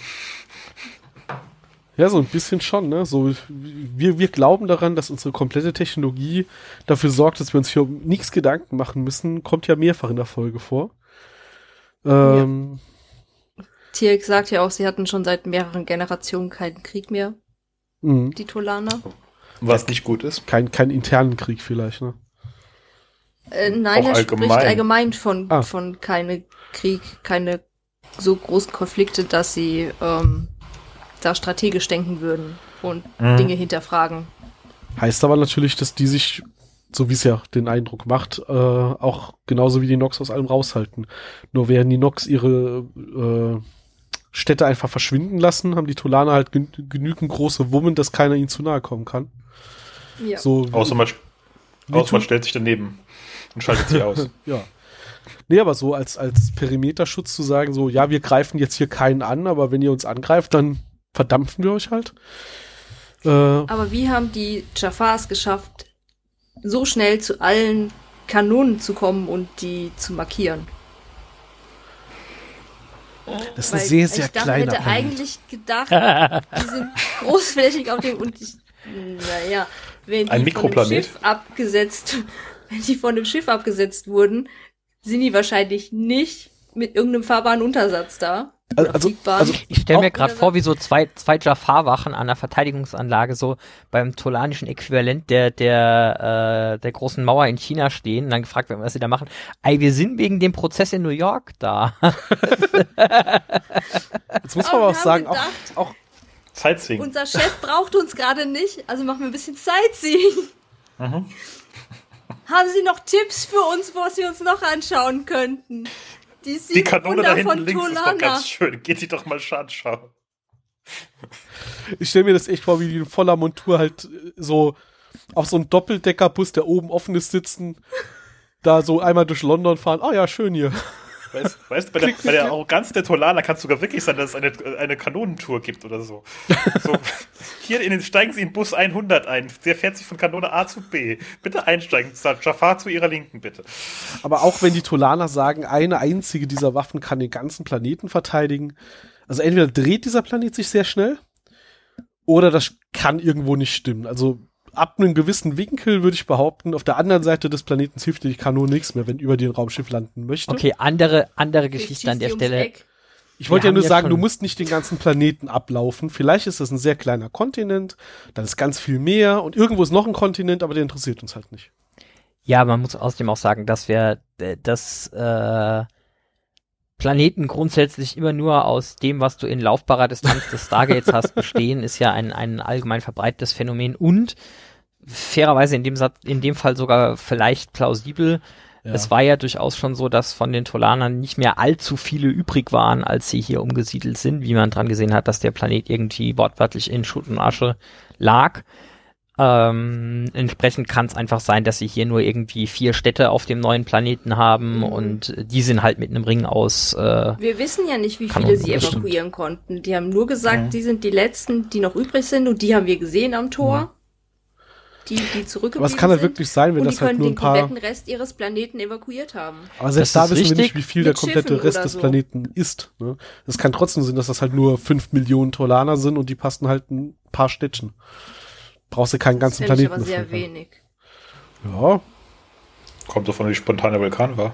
S2: Ja, so ein bisschen schon, ne? So, wir, wir glauben daran, dass unsere komplette Technologie dafür sorgt, dass wir uns hier um nichts Gedanken machen müssen. Kommt ja mehrfach in der Folge vor. Ähm,
S3: Tierk sagt ja auch, sie hatten schon seit mehreren Generationen keinen Krieg mehr,
S2: mh,
S3: die Tolaner.
S4: Was nicht gut ist.
S2: kein, kein internen Krieg vielleicht, ne?
S3: Äh, nein,
S4: Auch
S3: er
S4: allgemein.
S3: spricht allgemein von,
S2: Ah.
S3: von keine Krieg, keine so großen Konflikte, dass sie ähm, da strategisch denken würden und
S4: Mhm.
S3: Dinge hinterfragen.
S2: Heißt aber natürlich, dass die sich, so wie es ja den Eindruck macht, äh, auch genauso wie die Nox aus allem raushalten. Nur werden die Nox ihre äh, Städte einfach verschwinden lassen, haben die Tolaner halt gen genügend große Wummen, dass keiner ihnen zu nahe kommen kann.
S3: Ja.
S2: So
S4: Außer man, außer man stellt sich daneben und schaltet sie aus.
S2: Ja. Nee, aber so als, als Perimeterschutz zu sagen, so, ja, wir greifen jetzt hier keinen an, aber wenn ihr uns angreift, dann verdampfen wir euch halt. Äh,
S3: Aber wie haben die Jafars geschafft, so schnell zu allen Kanonen zu kommen und die zu markieren?
S2: Das ist ein sehr, sehr
S3: ich dachte,
S2: kleiner
S3: hätte
S2: Planet.
S3: eigentlich gedacht, die sind großflächig auf dem und ich, naja, wenn die
S4: Ein
S3: von
S4: Mikroplanet.
S3: einem Schiff abgesetzt, wenn die von einem Schiff abgesetzt wurden, sind die wahrscheinlich nicht mit irgendeinem fahrbaren Untersatz da.
S2: Also- also- also-
S1: Ich stelle mir
S3: Auch-
S1: gerade vor, wie so zwei, zwei Jafar-Wachen an der Verteidigungsanlage so beim tolanischen Äquivalent der, der, äh, der großen Mauer in China stehen und dann gefragt werden, was sie da machen. Ey, wir sind wegen dem Prozess in New York da.
S2: Jetzt muss man
S3: Aber
S2: auch sagen, auch,
S3: gedacht,
S2: auch
S4: Sightseeing.
S3: Unser Chef braucht uns gerade nicht, also machen wir ein bisschen Sightseeing.
S4: Mhm.
S3: Haben Sie noch Tipps für uns, was wir uns noch anschauen könnten? Die,
S4: Die Kanone
S3: Wunder
S4: da hinten
S3: von
S4: links ist doch
S3: Tolana.
S4: ganz schön. Geht die doch mal anschauen.
S2: ich stelle mir das echt vor, wie die in voller Montur halt äh, so auf so einem Doppeldeckerbus, der oben offen ist, sitzen, da so einmal durch London fahren. Ah ja, schön hier.
S4: Weißt, weißt du, bei der, bei der Arroganz der Tolaner kann es sogar wirklich sein, dass es eine, eine Kanonentour gibt oder so. so. Hier in den, steigen Sie in Bus 100 ein. Der fährt sich von Kanone A zu B. Bitte einsteigen. Jafar zu Ihrer Linken, bitte.
S2: Aber auch wenn die Tolaner sagen, eine einzige dieser Waffen kann den ganzen Planeten verteidigen, also entweder dreht dieser Planet sich sehr schnell oder das kann irgendwo nicht stimmen. Also ab einem gewissen Winkel würde ich behaupten, auf der anderen Seite des Planeten hilft dir die Kanone nichts mehr, wenn über dir ein Raumschiff landen möchte.
S1: Okay, andere, andere Geschichte an der Stelle.
S3: Eck.
S2: Ich wollte ja nur
S1: ja
S2: sagen, du musst nicht den ganzen Planeten ablaufen. Vielleicht ist das ein sehr kleiner Kontinent, dann ist ganz viel mehr und irgendwo ist noch ein Kontinent, aber der interessiert uns halt nicht.
S1: Ja, man muss außerdem auch sagen, dass wir äh, das äh, Planeten grundsätzlich immer nur aus dem, was du in laufbarer Distanz des Stargates hast, bestehen, ist ja ein, ein allgemein verbreitetes Phänomen und fairerweise in dem, Satz, in dem Fall sogar vielleicht plausibel.
S2: Ja.
S1: Es war ja durchaus schon so, dass von den Tolanern nicht mehr allzu viele übrig waren, als sie hier umgesiedelt sind, wie man dran gesehen hat, dass der Planet irgendwie wortwörtlich in Schutt und Asche lag. Ähm, entsprechend kann es einfach sein, dass sie hier nur irgendwie vier Städte auf dem neuen Planeten haben
S3: Mhm.
S1: und die sind halt mit einem Ring aus. Äh,
S3: Wir wissen ja nicht, wie viele sie
S2: das
S3: evakuieren konnten. Die haben nur gesagt,
S4: Mhm.
S3: die sind die letzten, die noch übrig sind und die haben wir gesehen am Tor. die, die zurückgeblieben
S2: es kann
S3: sind.
S2: wirklich sein, wenn das
S3: die
S2: halt
S3: können
S2: nur ein
S3: den
S2: paar.
S3: kompletten Rest ihres Planeten evakuiert haben.
S2: Aber selbst
S1: Das
S2: da wissen wir nicht,
S1: richtig.
S2: wie viel der komplette
S3: Schiffen
S2: Rest des
S3: so.
S2: Planeten ist. Ne? Es kann trotzdem sein, dass das halt nur fünf Millionen Tolaner sind und die passen halt ein paar Städtchen. Brauchst du keinen
S3: Das
S2: ganzen
S3: ich
S2: Planeten.
S3: aber sehr
S2: dafür.
S3: wenig.
S2: Ja,
S4: Kommt so von wie spontan der Vulkan war.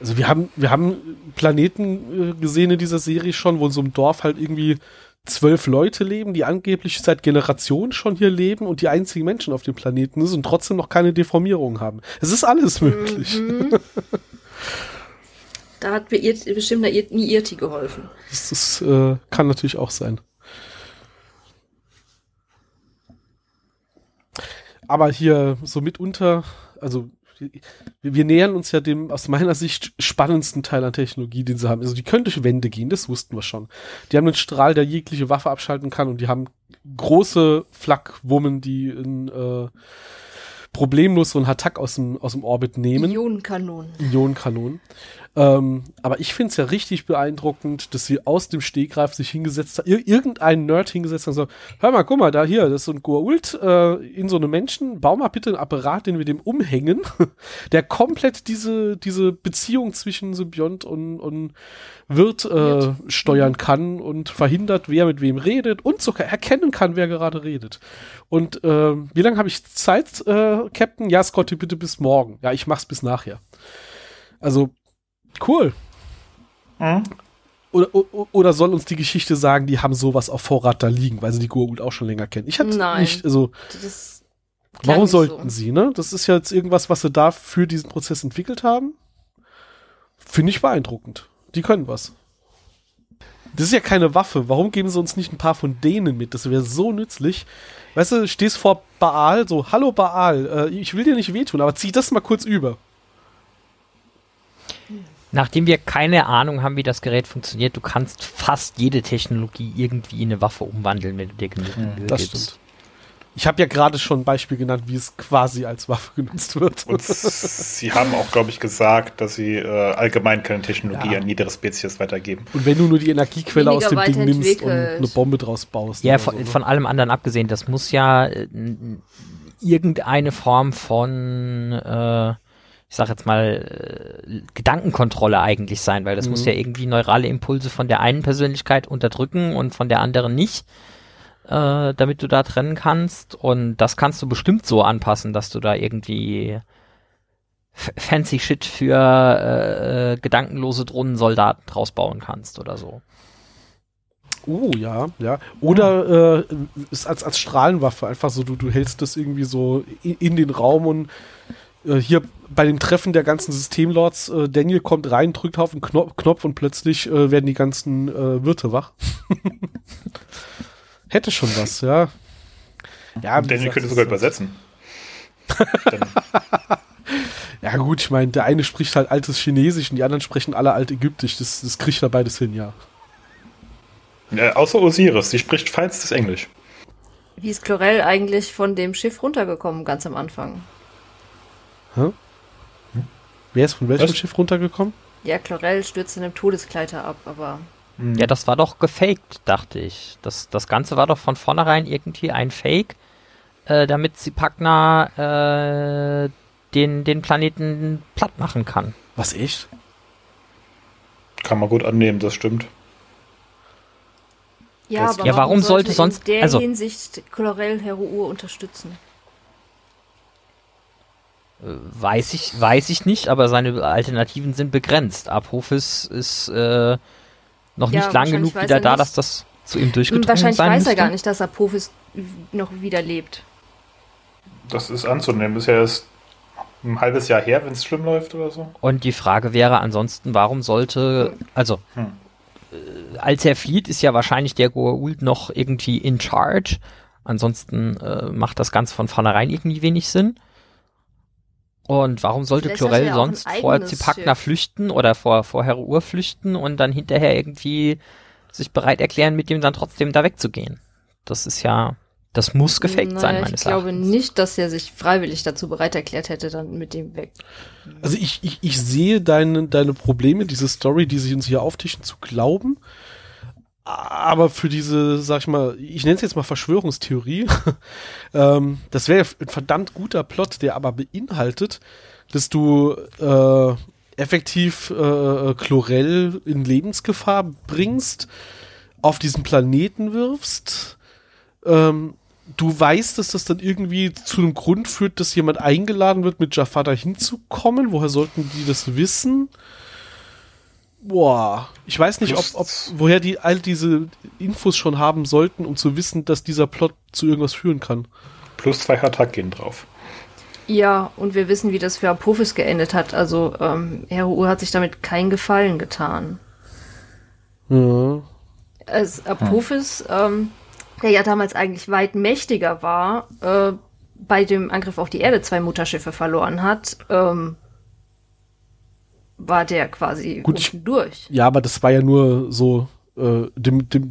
S2: also wir haben, wir haben Planeten äh, gesehen in dieser Serie schon, wo in so einem Dorf halt irgendwie zwölf Leute leben, die angeblich seit Generationen schon hier leben und die einzigen Menschen auf dem Planeten sind und trotzdem noch keine Deformierung haben. Es ist alles möglich.
S3: Mhm. Da hat mir Ir bestimmt nie Irti geholfen.
S2: Das, das äh, kann natürlich auch sein. Aber hier so mitunter, also wir, nähern uns ja dem aus meiner Sicht spannendsten Teil an Technologie, den sie haben. Also die können durch Wände gehen, das wussten wir schon. Die haben einen Strahl, der jegliche Waffe abschalten kann und die haben große Flak-Wummen, die in, äh, problemlos so einen Hatak aus dem, aus dem Orbit nehmen.
S3: Ionenkanonen.
S2: Ionenkanonen. Ähm, aber ich finde es ja richtig beeindruckend, dass sie aus dem Stegreif sich hingesetzt hat, ir irgendein Nerd hingesetzt hat und so, hör mal, guck mal, da hier, das ist so ein Goa'uld äh, in so einem Menschen, bau mal bitte einen Apparat, den wir dem umhängen, der komplett diese, diese Beziehung zwischen Symbiont und, und Wirt äh, steuern kann und verhindert, wer mit wem redet und sogar erkennen kann, wer gerade redet. Und ähm, wie lange habe ich Zeit, äh, Captain? Ja, Scotty, bitte bis morgen. Ja, ich mach's bis nachher. Also, cool. Oder, o- oder soll uns die Geschichte sagen, die haben sowas auf Vorrat da liegen, weil sie die Goa'uld auch schon länger kennen? Ich hatte
S3: Nein.
S2: nicht, also, warum sollten
S3: so.
S2: sie, ne? Das ist ja jetzt irgendwas, was sie da für diesen Prozess entwickelt haben. Finde ich beeindruckend. Die können was. Das ist ja keine Waffe. Warum geben sie uns nicht ein paar von denen mit? Das wäre so nützlich. Weißt du, stehst vor Baal, so, hallo Baal, äh, ich will dir nicht wehtun, aber zieh das mal kurz über.
S1: Nachdem wir keine Ahnung haben, wie das Gerät funktioniert, du kannst fast jede Technologie irgendwie in eine Waffe umwandeln, wenn du dir genug Mühe
S2: Das
S1: gibst.
S2: stimmt. Ich habe ja gerade schon ein Beispiel genannt, wie es quasi als Waffe genutzt wird.
S4: Und sie haben auch, glaube ich, gesagt, dass sie äh, allgemein keine Technologie
S2: Ja.
S4: an niedere Spezies weitergeben.
S2: Und wenn du nur die Energiequelle aus dem Ding nimmst und eine Bombe draus baust.
S1: Ja, von,
S2: so, ne?
S1: von allem anderen abgesehen, das muss ja äh, irgendeine Form von, äh, ich sag jetzt mal, äh, Gedankenkontrolle eigentlich sein, weil das
S2: Mhm.
S1: muss ja irgendwie neurale Impulse von der einen Persönlichkeit unterdrücken und von der anderen nicht, äh, damit du da trennen kannst. Und das kannst du bestimmt so anpassen, dass du da irgendwie fancy Shit für äh, äh, gedankenlose Drohnensoldaten draus bauen kannst oder so.
S2: Oh, ja, ja. Oder äh, ist als, als Strahlenwaffe einfach so, du, du hältst das irgendwie so in, in den Raum und äh, hier bei dem Treffen der ganzen Systemlords, äh, Daniel kommt rein, drückt auf den Knopf, Knopf und plötzlich äh, werden die ganzen äh, Wirte wach. Hätte schon was, ja. Ja,
S4: Daniel könnte sogar übersetzen.
S2: Ja gut, ich meine, der eine spricht halt altes Chinesisch und die anderen sprechen alle altägyptisch. Das, das kriegt er beides hin, ja.
S4: äh, außer Osiris, sie spricht feinstes Englisch.
S3: Wie ist Chlorel eigentlich von dem Schiff runtergekommen, ganz am Anfang?
S2: Wer ist von welchem
S4: Was?
S2: Schiff runtergekommen?
S3: Ja, Chlorel stürzt in einem Todeskleiter ab, aber
S1: Ja, das war doch gefaked, dachte ich. Das, das Ganze war doch von vornherein irgendwie ein Fake, äh, damit Sipagna äh, den, den Planeten platt machen kann.
S2: Was, echt?
S4: Kann man gut annehmen, das stimmt.
S3: ja,
S4: Das-
S3: aber
S1: Ja, warum sollte
S3: in
S1: sonst-
S3: der
S1: also-
S3: Hinsicht Chlorel Heruur unterstützen?
S1: Äh, weiß ich, weiß ich nicht, aber seine Alternativen sind begrenzt. Apophis ist äh, noch
S3: Ja,
S1: nicht lang
S3: wahrscheinlich
S1: genug
S3: weiß
S1: wieder
S3: er
S1: da,
S3: nicht.
S1: dass das zu ihm durchgedrungen
S3: Wahrscheinlich
S1: sein
S3: weiß
S1: müsste.
S3: er gar nicht, dass Apophis noch wieder lebt.
S4: Das ist anzunehmen. Ist ja erst ein halbes Jahr her, wenn es schlimm läuft oder so.
S1: Und die Frage wäre ansonsten, warum sollte, also
S4: Hm.
S1: äh, als er flieht, ist ja wahrscheinlich der Goa'uld noch irgendwie in charge. Ansonsten äh, macht das Ganze von vornherein irgendwie wenig Sinn. Und warum sollte
S3: Vielleicht hat
S1: Chlorel
S3: ja auch ein
S1: sonst vor
S3: Schiff.
S1: flüchten oder vor, vor Heruur flüchten und dann hinterher irgendwie sich bereit erklären, mit dem dann trotzdem da wegzugehen? Das ist ja, das muss gefaked sein,
S3: Naja,
S1: meines
S3: Ich glaube
S1: Erachtens.
S3: nicht, dass er sich freiwillig dazu bereit erklärt hätte, dann mit dem weg.
S2: Also ich, ich, ich sehe deine, deine Probleme, diese Story, die sich uns hier auftischen, zu glauben. Aber für diese, sag ich mal, ich nenne es jetzt mal Verschwörungstheorie, ähm, das wäre ein verdammt guter Plot, der aber beinhaltet, dass du äh, effektiv äh, Chlorell in Lebensgefahr bringst, auf diesen Planeten wirfst, ähm, du weißt, dass das dann irgendwie zu einem Grund führt, dass jemand eingeladen wird, mit Jafar dahin zu kommen. Woher sollten die das wissen? Boah, ich weiß nicht, ob, ob woher die all diese Infos schon haben sollten, um zu wissen, dass dieser Plot zu irgendwas führen kann.
S4: Plus zwei Hatak gehen drauf.
S3: Ja, und wir wissen, wie das für Apophis geendet hat. Also, ähm, Heru hat sich damit keinen Gefallen getan. Ja. Als Apophis, ähm, der ja damals eigentlich weit mächtiger war, äh, bei dem Angriff auf die Erde zwei Mutterschiffe verloren hat, ähm, war der quasi
S2: Gut, ich, durch. Ja, aber das war ja nur so äh, dem, dem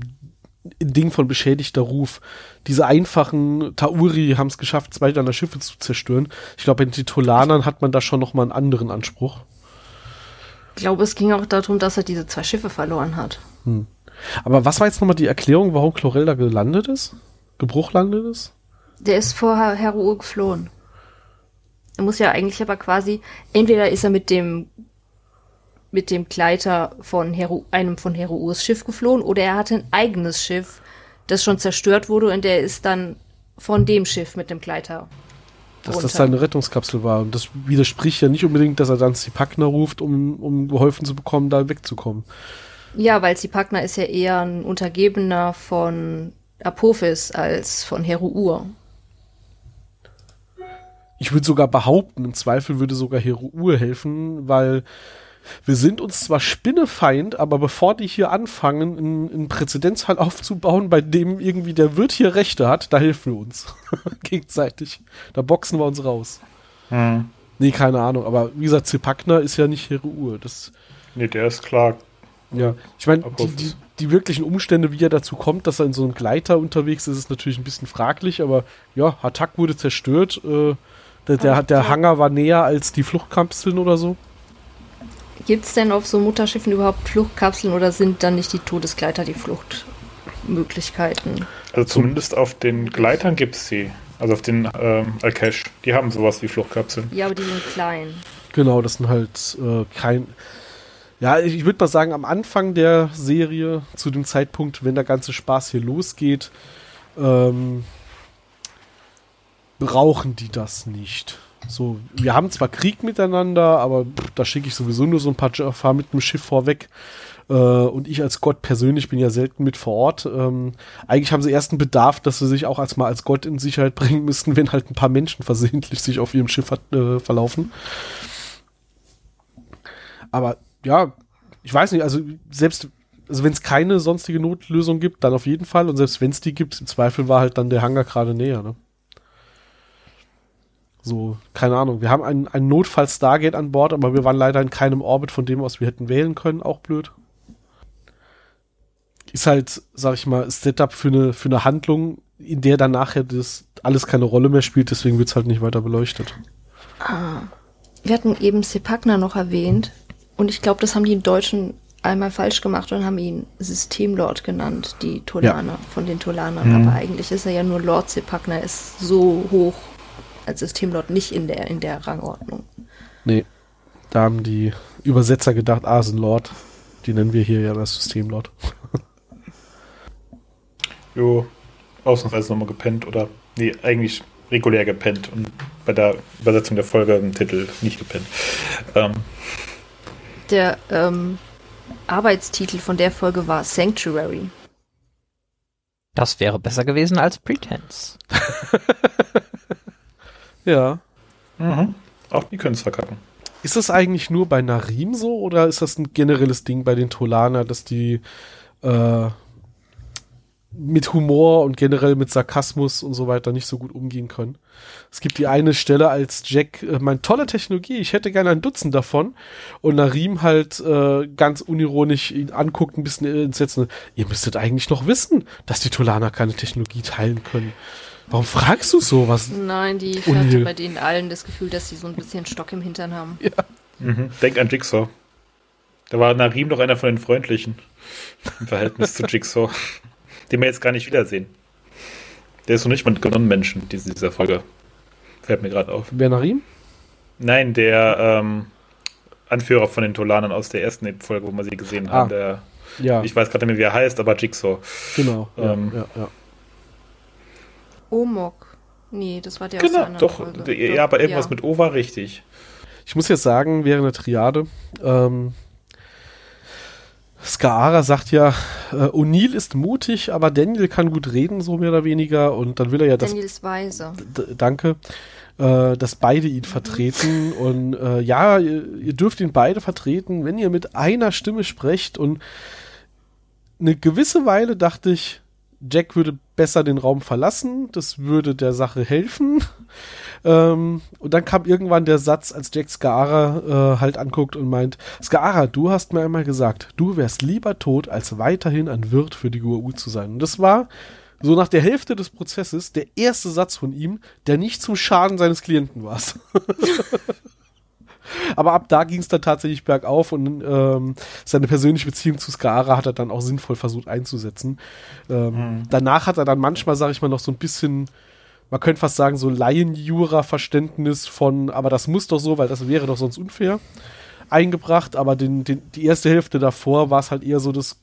S2: Ding von beschädigter Ruf. Diese einfachen Tauri haben es geschafft, zwei deiner Schiffe zu zerstören. Ich glaube, bei den Titolanern hat man da schon noch mal einen anderen Anspruch.
S3: Ich glaube, es ging auch darum, dass er diese zwei Schiffe verloren hat. Hm.
S2: Aber was war jetzt nochmal die Erklärung, warum Chlorel da gelandet ist? Gebruchlandet ist?
S3: Der ist vor Heruur geflohen. Er muss ja eigentlich aber quasi, entweder ist er mit dem mit dem Gleiter von Heru, einem von Heruurs Schiff geflohen oder er hatte ein eigenes Schiff, das schon zerstört wurde und der ist dann von dem Schiff mit dem Gleiter.
S2: Dass runter. das seine Rettungskapsel war. Und das widerspricht ja nicht unbedingt, dass er dann Zipakna ruft, um, um geholfen zu bekommen, da wegzukommen.
S3: Ja, weil Zipakna ist ja eher ein Untergebener von Apophis als von Heruur.
S2: Ich würde sogar behaupten, im Zweifel würde sogar Heruur helfen, weil wir sind uns zwar Spinnefeind, aber bevor die hier anfangen, einen, einen Präzedenzfall aufzubauen, bei dem irgendwie der Wirt hier Rechte hat, da helfen wir uns. Gegenseitig. Da boxen wir uns raus. Hm. Nee, keine Ahnung. Aber wie gesagt, Zipakna ist ja nicht Heruur. Das
S4: nee, der ist klar.
S2: Ja, ich meine, die, die, die, wirklichen Umstände, wie er dazu kommt, dass er in so einem Gleiter unterwegs ist, ist natürlich ein bisschen fraglich, aber ja, Hatak wurde zerstört. Äh, der, der, der Hangar war näher als die Fluchtkapseln oder so.
S3: Gibt es denn auf so Mutterschiffen überhaupt Fluchtkapseln oder sind dann nicht die Todesgleiter die Fluchtmöglichkeiten?
S4: Also zumindest auf den Gleitern gibt es sie. Also auf den ähm, Alkesh. Die haben sowas wie Fluchtkapseln.
S3: Ja, aber die sind klein.
S2: Genau, das sind halt äh, kein. Ja, ich würde mal sagen, am Anfang der Serie, zu dem Zeitpunkt, wenn der ganze Spaß hier losgeht, ähm, brauchen die das nicht. So, wir haben zwar Krieg miteinander, aber pff, da schicke ich sowieso nur so ein paar Jaffa mit dem Schiff vorweg. Äh, und ich als Gott persönlich bin ja selten mit vor Ort. Ähm, eigentlich haben sie erst einen Bedarf, dass sie sich auch als mal als Gott in Sicherheit bringen müssten, wenn halt ein paar Menschen versehentlich sich auf ihrem Schiff hat, äh, verlaufen. Aber ja, ich weiß nicht, also selbst also wenn es keine sonstige Notlösung gibt, dann auf jeden Fall. Und selbst wenn es die gibt, im Zweifel war halt dann der Hangar gerade näher. Ne? So, keine Ahnung. Wir haben einen, einen Notfall-Stargate an Bord, aber wir waren leider in keinem Orbit, von dem aus wir hätten wählen können. Auch blöd. Ist halt, sag ich mal, Setup für eine, für eine Handlung, in der dann nachher das alles keine Rolle mehr spielt, deswegen wird's halt nicht weiter beleuchtet.
S3: Ah. Wir hatten eben Sepagna noch erwähnt und ich glaube, das haben die im Deutschen einmal falsch gemacht und haben ihn Systemlord genannt, die Tolaner, ja. von den Tolanern. Mhm. Aber eigentlich ist er ja nur Lord Sepagna, ist so hoch als Systemlord nicht in der, in der Rangordnung.
S2: Nee. Da haben die Übersetzer gedacht, ah, sind Lord. Die nennen wir hier ja das Systemlord.
S4: jo, ausnahmsweise nochmal gepennt oder, nee, eigentlich regulär gepennt und bei der Übersetzung der Folge im Titel nicht gepennt. Ähm.
S3: Der ähm, Arbeitstitel von der Folge war Sanctuary.
S1: Das wäre besser gewesen als Pretense.
S2: Ja.
S4: Mhm. Auch die können es verkacken.
S2: Ist das eigentlich nur bei Narim so oder ist das ein generelles Ding bei den Tolaner, dass die äh, mit Humor und generell mit Sarkasmus und so weiter nicht so gut umgehen können? Es gibt die eine Stelle als Jack, äh, mein tolle Technologie, ich hätte gerne ein Dutzend davon und Narim halt äh, ganz unironisch ihn anguckt, ein bisschen entsetzt. Ihr müsstet eigentlich noch wissen, dass die Tolaner keine Technologie teilen können. Warum fragst du sowas?
S3: Nein, die ich hatte bei denen allen das Gefühl, dass sie so ein bisschen Stock im Hintern haben. Ja.
S4: Mhm. Denk an Jigsaw. Da war Narim doch einer von den Freundlichen. Im Verhältnis zu Jigsaw. Den wir jetzt gar nicht wiedersehen. Der ist noch nicht mal genommen Menschen in dieser Folge. Fällt mir gerade auf.
S2: Bernarim?
S4: Nein, der ähm, Anführer von den Tolanern aus der ersten Folge, wo wir sie gesehen haben.
S2: Ah.
S4: Der,
S2: Ja,
S4: Ich weiß gerade nicht mehr, wie er heißt, aber Jigsaw.
S2: genau. Ja,
S4: ähm,
S2: ja, ja.
S3: Omok. Nee, das war der aus der
S4: Genau,
S3: anderen
S4: doch.
S3: Folge.
S4: Ja, aber irgendwas
S3: Ja.
S4: mit O war richtig.
S2: Ich muss jetzt sagen, während der Triade, ähm, Skaara sagt ja, äh, O'Neill ist mutig, aber Daniel kann gut reden, so mehr oder weniger. Und dann will er ja das
S3: Daniel ist weise.
S2: Danke, äh, dass beide ihn vertreten. Und äh, ja, ihr, ihr dürft ihn beide vertreten, wenn ihr mit einer Stimme sprecht. Und eine gewisse Weile dachte ich, Jack würde besser den Raum verlassen, das würde der Sache helfen. Ähm, und dann kam irgendwann der Satz, als Jack Skaara äh, halt anguckt und meint, Skaara, du hast mir einmal gesagt, du wärst lieber tot, als weiterhin ein Wirt für die GUU zu sein. Und das war so nach der Hälfte des Prozesses der erste Satz von ihm, der nicht zum Schaden seines Klienten war. Aber ab da ging es dann tatsächlich bergauf und ähm, seine persönliche Beziehung zu Skara hat er dann auch sinnvoll versucht einzusetzen. Ähm, Danach hat er dann manchmal, sage ich mal, noch so ein bisschen, man könnte fast sagen, so Laienjura-Verständnis von, aber das muss doch so, weil das wäre doch sonst unfair, eingebracht. Aber den, den, die erste Hälfte davor war es halt eher so, dass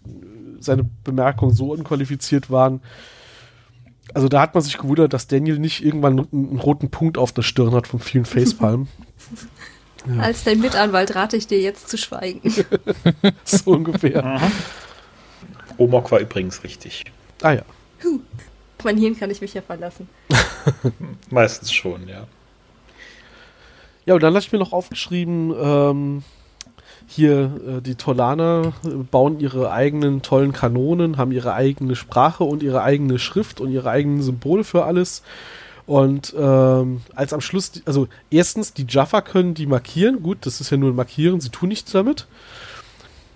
S2: seine Bemerkungen so unqualifiziert waren. Also da hat man sich gewundert, dass Daniel nicht irgendwann einen, einen roten Punkt auf der Stirn hat von vielen Facepalmen. Ja.
S3: Als dein Mitanwalt rate ich dir jetzt zu schweigen.
S2: so ungefähr.
S4: Omok war übrigens richtig.
S2: Ah ja.
S3: Auf mein Hirn kann ich mich ja verlassen.
S4: Meistens schon, ja.
S2: Ja, und dann hatte ich mir noch aufgeschrieben, ähm, hier äh, die Tolaner äh, bauen ihre eigenen tollen Kanonen, haben ihre eigene Sprache und ihre eigene Schrift und ihre eigenen Symbole für alles. Und ähm, als am Schluss, also erstens, die Jaffa können die markieren. Gut, das ist ja nur ein Markieren, sie tun nichts damit.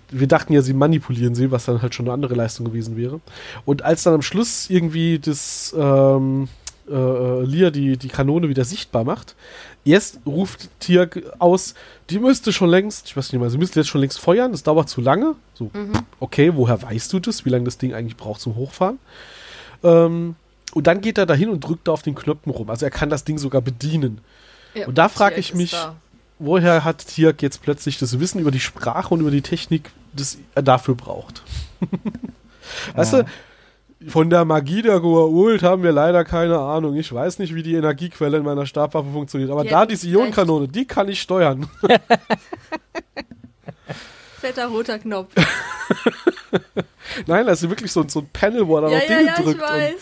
S2: Wir dachten ja, sie manipulieren sie, was dann halt schon eine andere Leistung gewesen wäre. Und als dann am Schluss irgendwie das ähm, äh, äh, Lia die, die Kanone wieder sichtbar macht, erst ruft Tirk aus, die müsste schon längst, ich weiß nicht mal, sie müsste jetzt schon längst feuern, das dauert zu lange. So, okay, woher weißt du das, wie lange das Ding eigentlich braucht zum Hochfahren? Ähm, und dann geht er dahin und drückt da auf den Knöpfen rum. Also er kann das Ding sogar bedienen.
S3: Ja,
S2: Und da frag
S3: Tirk
S2: ich mich-
S3: da.
S2: Woher hat Tirk jetzt plötzlich das Wissen über die Sprache und über die Technik, das er dafür braucht? weißt du, von der Magie der Goa'uld haben wir leider keine Ahnung. Ich weiß nicht, wie die Energiequelle in meiner Stabwaffe funktioniert. Aber
S3: Die
S2: da diese Ionenkanone, die kann ich steuern.
S3: Fetter roter Knopf.
S2: Nein, das ist wirklich so, so ein Panel, wo er dann
S3: ja,
S2: noch
S3: ja,
S2: Dinge
S3: ja, ich
S2: drückt.
S3: weiß.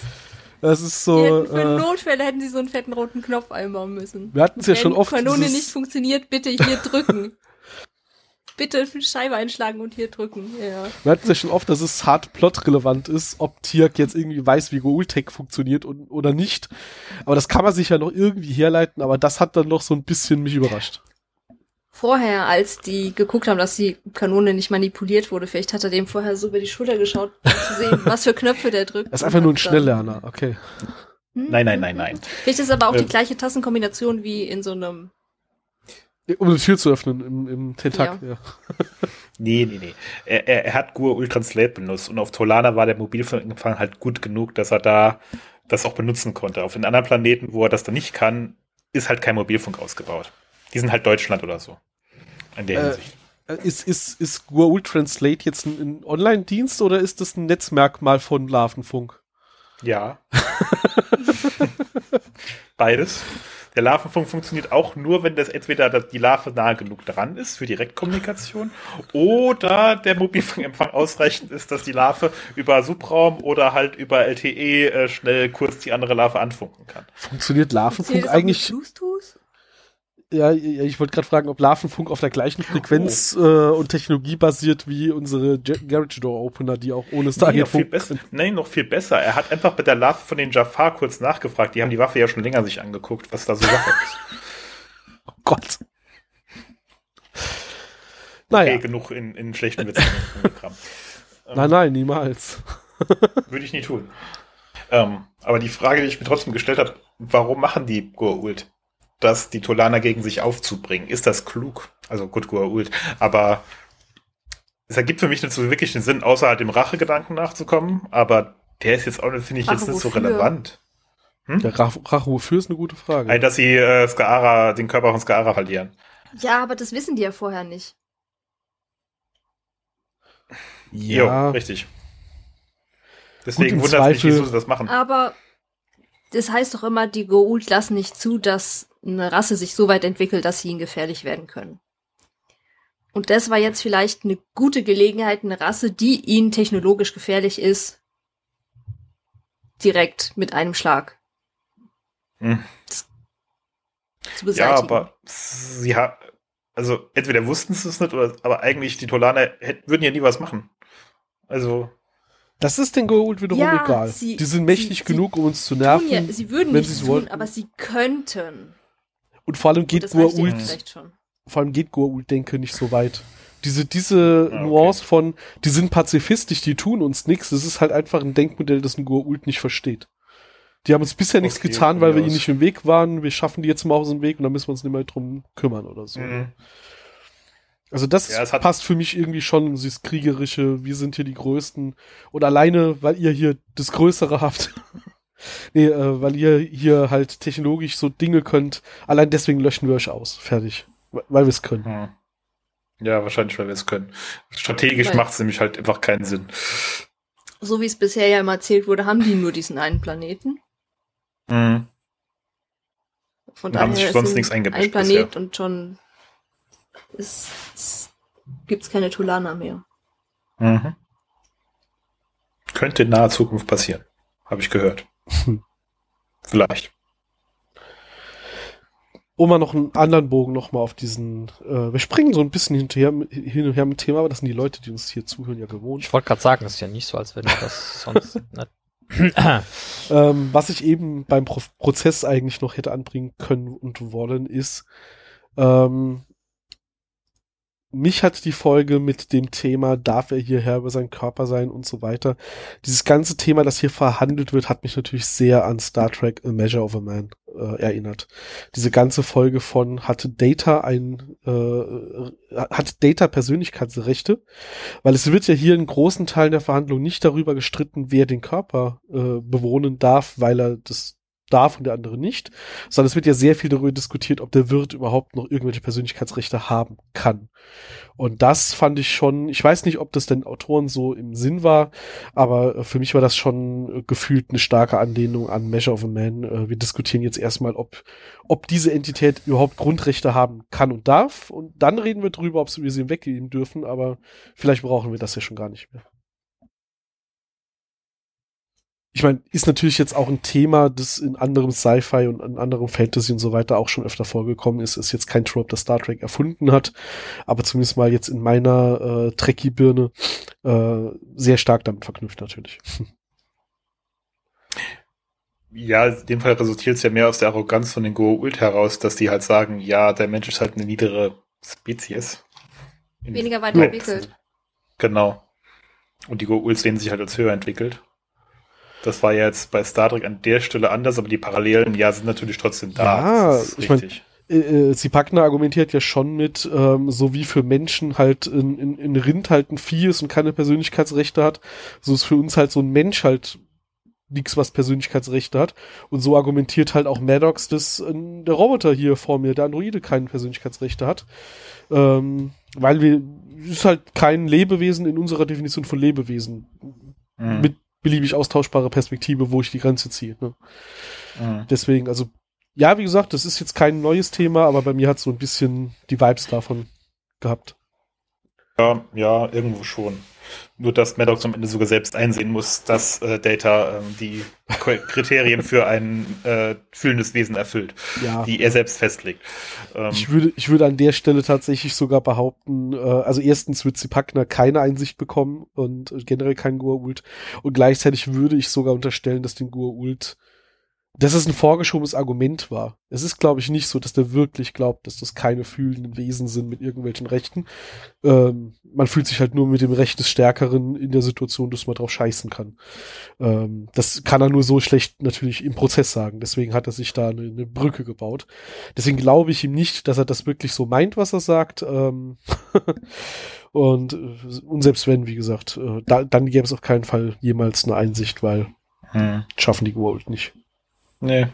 S2: Das ist so.
S3: für
S2: Äh,
S3: Notfälle hätten sie so einen fetten roten Knopf einbauen müssen.
S2: wir hatten es ja
S3: Wenn
S2: schon oft.
S3: Kanone
S2: dieses-
S3: nicht funktioniert, bitte hier drücken. bitte Scheibe einschlagen und hier drücken. Ja.
S2: Wir hatten es ja schon oft, dass es hart plotrelevant ist, ob Tirk jetzt irgendwie weiß, wie Goultech funktioniert und, oder nicht. Aber das kann man sich ja noch irgendwie herleiten, aber das hat dann noch so ein bisschen mich überrascht.
S3: Vorher, als die geguckt haben, dass die Kanone nicht manipuliert wurde, vielleicht hat er dem vorher so über die Schulter geschaut, um zu sehen, was für Knöpfe der drückt.
S2: Er ist einfach nur ein Schnelllerner, okay.
S3: Hm?
S4: Nein, nein, nein, nein.
S3: Vielleicht ist aber auch die
S4: Ähm.
S3: gleiche Tassenkombination wie in so einem.
S2: Um die Tür zu öffnen im, im Tentak, ja.
S4: Nee, nee, nee. Er, er, er hat Gur Ultranslate benutzt und auf Tolana war der Mobilfunkempfang halt gut genug, dass er da das auch benutzen konnte. Auf den anderen Planeten, wo er das dann nicht kann, ist halt kein Mobilfunk ausgebaut. Die sind halt Deutschland oder so. In der
S2: Äh,
S4: Hinsicht.
S2: Äh, Ist, ist, ist Goa'uld Translate jetzt ein, ein Online-Dienst oder ist das ein Netzmerkmal von Larvenfunk?
S4: Ja. Beides. Der Larvenfunk funktioniert auch nur, wenn das entweder die Larve nahe genug dran ist für Direktkommunikation oder der Mobilfunkempfang ausreichend ist, dass die Larve über Subraum oder halt über LTE äh, schnell kurz die andere Larve anfunken kann.
S2: Funktioniert Larvenfunk
S3: Zählt das auch mit
S2: eigentlich?
S3: Bluetooth?
S2: Ja, ich wollte gerade fragen, ob Larvenfunk auf der gleichen Frequenz äh, und Technologie basiert wie unsere Ge- Garage Door Opener, die auch ohne
S4: Nee,
S2: Stargate
S4: noch viel
S2: können.
S4: Nein, noch viel besser. Er hat einfach mit der Larve von den Jafar kurz nachgefragt. Die haben die Waffe ja schon länger sich angeguckt, was da so Sache ist.
S2: Oh Gott.
S4: Okay,
S2: Naja,
S4: genug in, in schlechten Witzen. rumgekramt.
S2: nein, nein, niemals.
S4: Würde ich nie tun. Ähm, aber die Frage, die ich mir trotzdem gestellt habe, warum machen die Goa'uld das, die Tolaner gegen sich aufzubringen? Ist das klug? Also gut, Goa'uld. Aber es ergibt für mich nicht so wirklich den Sinn, außer halt dem Rachegedanken nachzukommen, aber der ist jetzt auch, finde ich, jetzt
S3: Rache
S4: nicht so relevant.
S2: Der Rach, Rache wofür ist eine gute Frage.
S4: Ein, dass sie äh, Skaara, den Körper von Skaara verlieren.
S3: Ja, aber das wissen die ja vorher nicht.
S4: Jo,
S2: ja,
S4: richtig. Deswegen wundert es mich, wieso sie das machen.
S3: Aber das heißt doch immer, die Goa'uld lassen nicht zu, dass eine Rasse sich so weit entwickelt, dass sie ihnen gefährlich werden können. Und das war jetzt vielleicht eine gute Gelegenheit, eine Rasse, die ihnen technologisch gefährlich ist, direkt mit einem Schlag
S4: Hm.
S3: zu
S4: Ja,
S3: beseitigen.
S4: aber sie hat, also entweder wussten sie es nicht, oder, aber eigentlich die Tolaner hätten, würden ja nie was machen. Also,
S2: das ist den Goa'uld wiederum
S3: Ja,
S2: egal.
S3: sie-
S2: die sind mächtig
S3: sie-
S2: genug, um uns zu nerven.
S3: ja, sie würden
S2: wenn
S3: nichts tun,
S2: wollten.
S3: aber sie könnten.
S2: Und vor allem geht Goa'uld vor allem geht Goa'uld denke nicht so weit. Diese, diese
S4: Ah, okay.
S2: Nuance von, die sind pazifistisch, die tun uns nichts, das ist halt einfach ein Denkmodell, das ein Goa'uld nicht versteht. Die haben uns bisher nichts
S4: Okay,
S2: getan,
S4: von
S2: weil wir ihnen nicht im Weg waren. Wir schaffen die jetzt mal aus dem Weg und dann müssen wir uns nicht mehr drum kümmern oder so.
S4: mhm.
S2: Also das
S4: Ja, hat-
S2: passt für mich irgendwie schon, dieses kriegerische, wir sind hier die Größten. Und alleine, weil ihr hier das Größere habt. nee, äh, weil ihr hier halt technologisch so Dinge könnt. Allein deswegen löschen wir euch aus. Fertig. Weil wir es können.
S4: Hm. Ja, wahrscheinlich, weil wir es können. Strategisch macht es nämlich halt einfach keinen Sinn.
S3: So wie es bisher ja immer erzählt wurde, haben die nur diesen einen Planeten.
S4: Mhm.
S3: Von
S4: Da haben sich sonst nichts eingemischt
S3: Ein Planet und schon ist, ist, gibt's keine Tulana mehr.
S4: Mhm. Könnte in naher Zukunft passieren. Habe ich gehört. Vielleicht.
S2: Um mal noch einen anderen Bogen noch mal auf diesen, äh, wir springen so ein bisschen hinterher, hin und her mit dem Thema, aber das sind die Leute, die uns hier zuhören, ja gewohnt.
S1: Ich wollte gerade sagen, es ist ja nicht so, als wenn wir das sonst nicht.
S2: Ähm, was ich eben beim Pro Prozess eigentlich noch hätte anbringen können und wollen, ist, ähm, mich hat die Folge mit dem Thema, darf er hier Herr über seinen Körper sein und so weiter. Dieses ganze Thema, das hier verhandelt wird, hat mich natürlich sehr an Star Trek A Measure of a Man äh, erinnert. Diese ganze Folge von hatte Data ein äh, hat Data Persönlichkeitsrechte, weil es wird ja hier in großen Teilen der Verhandlung nicht darüber gestritten, wer den Körper äh, bewohnen darf, weil er das darf und der andere nicht, sondern es wird ja sehr viel darüber diskutiert, ob der Wirt überhaupt noch irgendwelche Persönlichkeitsrechte haben kann. Und das fand ich schon, ich weiß nicht, ob das den Autoren so im Sinn war, aber äh, für mich war das schon äh, gefühlt eine starke Anlehnung an Measure of a Man. Äh, wir diskutieren jetzt erstmal, ob, ob diese Entität überhaupt Grundrechte haben kann und darf. Und dann reden wir drüber, ob wir sie weggeben dürfen, aber vielleicht brauchen wir das ja schon gar nicht mehr. Ich meine, ist natürlich jetzt auch ein Thema, das in anderem Sci-Fi und in anderem Fantasy und so weiter auch schon öfter vorgekommen ist. Ist jetzt kein Trope, das Star Trek erfunden hat, aber zumindest mal jetzt in meiner äh, Trekkie-Birne äh, sehr stark damit verknüpft natürlich.
S4: Ja, in dem Fall resultiert es ja mehr aus der Arroganz von den Goa'uld heraus, dass die halt sagen, ja, der Mensch ist halt eine niedere Spezies.
S3: Weniger weit entwickelt.
S4: Genau. Und die Goa'uld sehen sich halt als höher entwickelt. Das war ja jetzt bei Star Trek an der Stelle anders, aber die Parallelen, ja, sind natürlich trotzdem da.
S2: Ja, ich mein,
S4: richtig.
S2: äh, äh, Zipakner argumentiert ja schon mit, ähm, so wie für Menschen halt in, in, in Rind halt ein Vieh ist und keine Persönlichkeitsrechte hat, so ist für uns halt so ein Mensch halt nichts, was Persönlichkeitsrechte hat. Und so argumentiert halt auch Maddox, dass äh, der Roboter hier vor mir, der Androide, keine Persönlichkeitsrechte hat. Ähm, weil wir, ist halt kein Lebewesen in unserer Definition von Lebewesen.
S4: Mhm.
S2: Mit beliebig austauschbarer Perspektive, wo ich die Grenze ziehe. Ne?
S4: Mhm.
S2: Deswegen, also, ja, wie gesagt, das ist jetzt kein neues Thema, aber bei mir hat so ein bisschen die Vibes davon gehabt.
S4: Ja, ja, irgendwo schon. Nur, dass Maddox am Ende sogar selbst einsehen muss, dass äh, Data ähm, die Kriterien für ein äh, fühlendes Wesen erfüllt,
S2: Ja.
S4: die er selbst festlegt. Ähm,
S2: Ich würde, ich würde an der Stelle tatsächlich sogar behaupten, äh, also erstens wird Zipakner keine Einsicht bekommen und äh, generell kein Goa'uld und gleichzeitig würde ich sogar unterstellen, dass den Goa'uld dass es ein vorgeschobenes Argument war. Es ist, glaube ich, nicht so, dass der wirklich glaubt, dass das keine fühlenden Wesen sind mit irgendwelchen Rechten. Ähm, man fühlt sich halt nur mit dem Recht des Stärkeren in der Situation, dass man drauf scheißen kann. Ähm, das kann er nur so schlecht natürlich im Prozess sagen. Deswegen hat er sich da eine, eine Brücke gebaut. Deswegen glaube ich ihm nicht, dass er das wirklich so meint, was er sagt. Ähm und, äh, und selbst wenn, wie gesagt, äh, da, dann gäbe es auf keinen Fall jemals eine Einsicht, weil hm. schaffen die Gold nicht.
S4: Nee.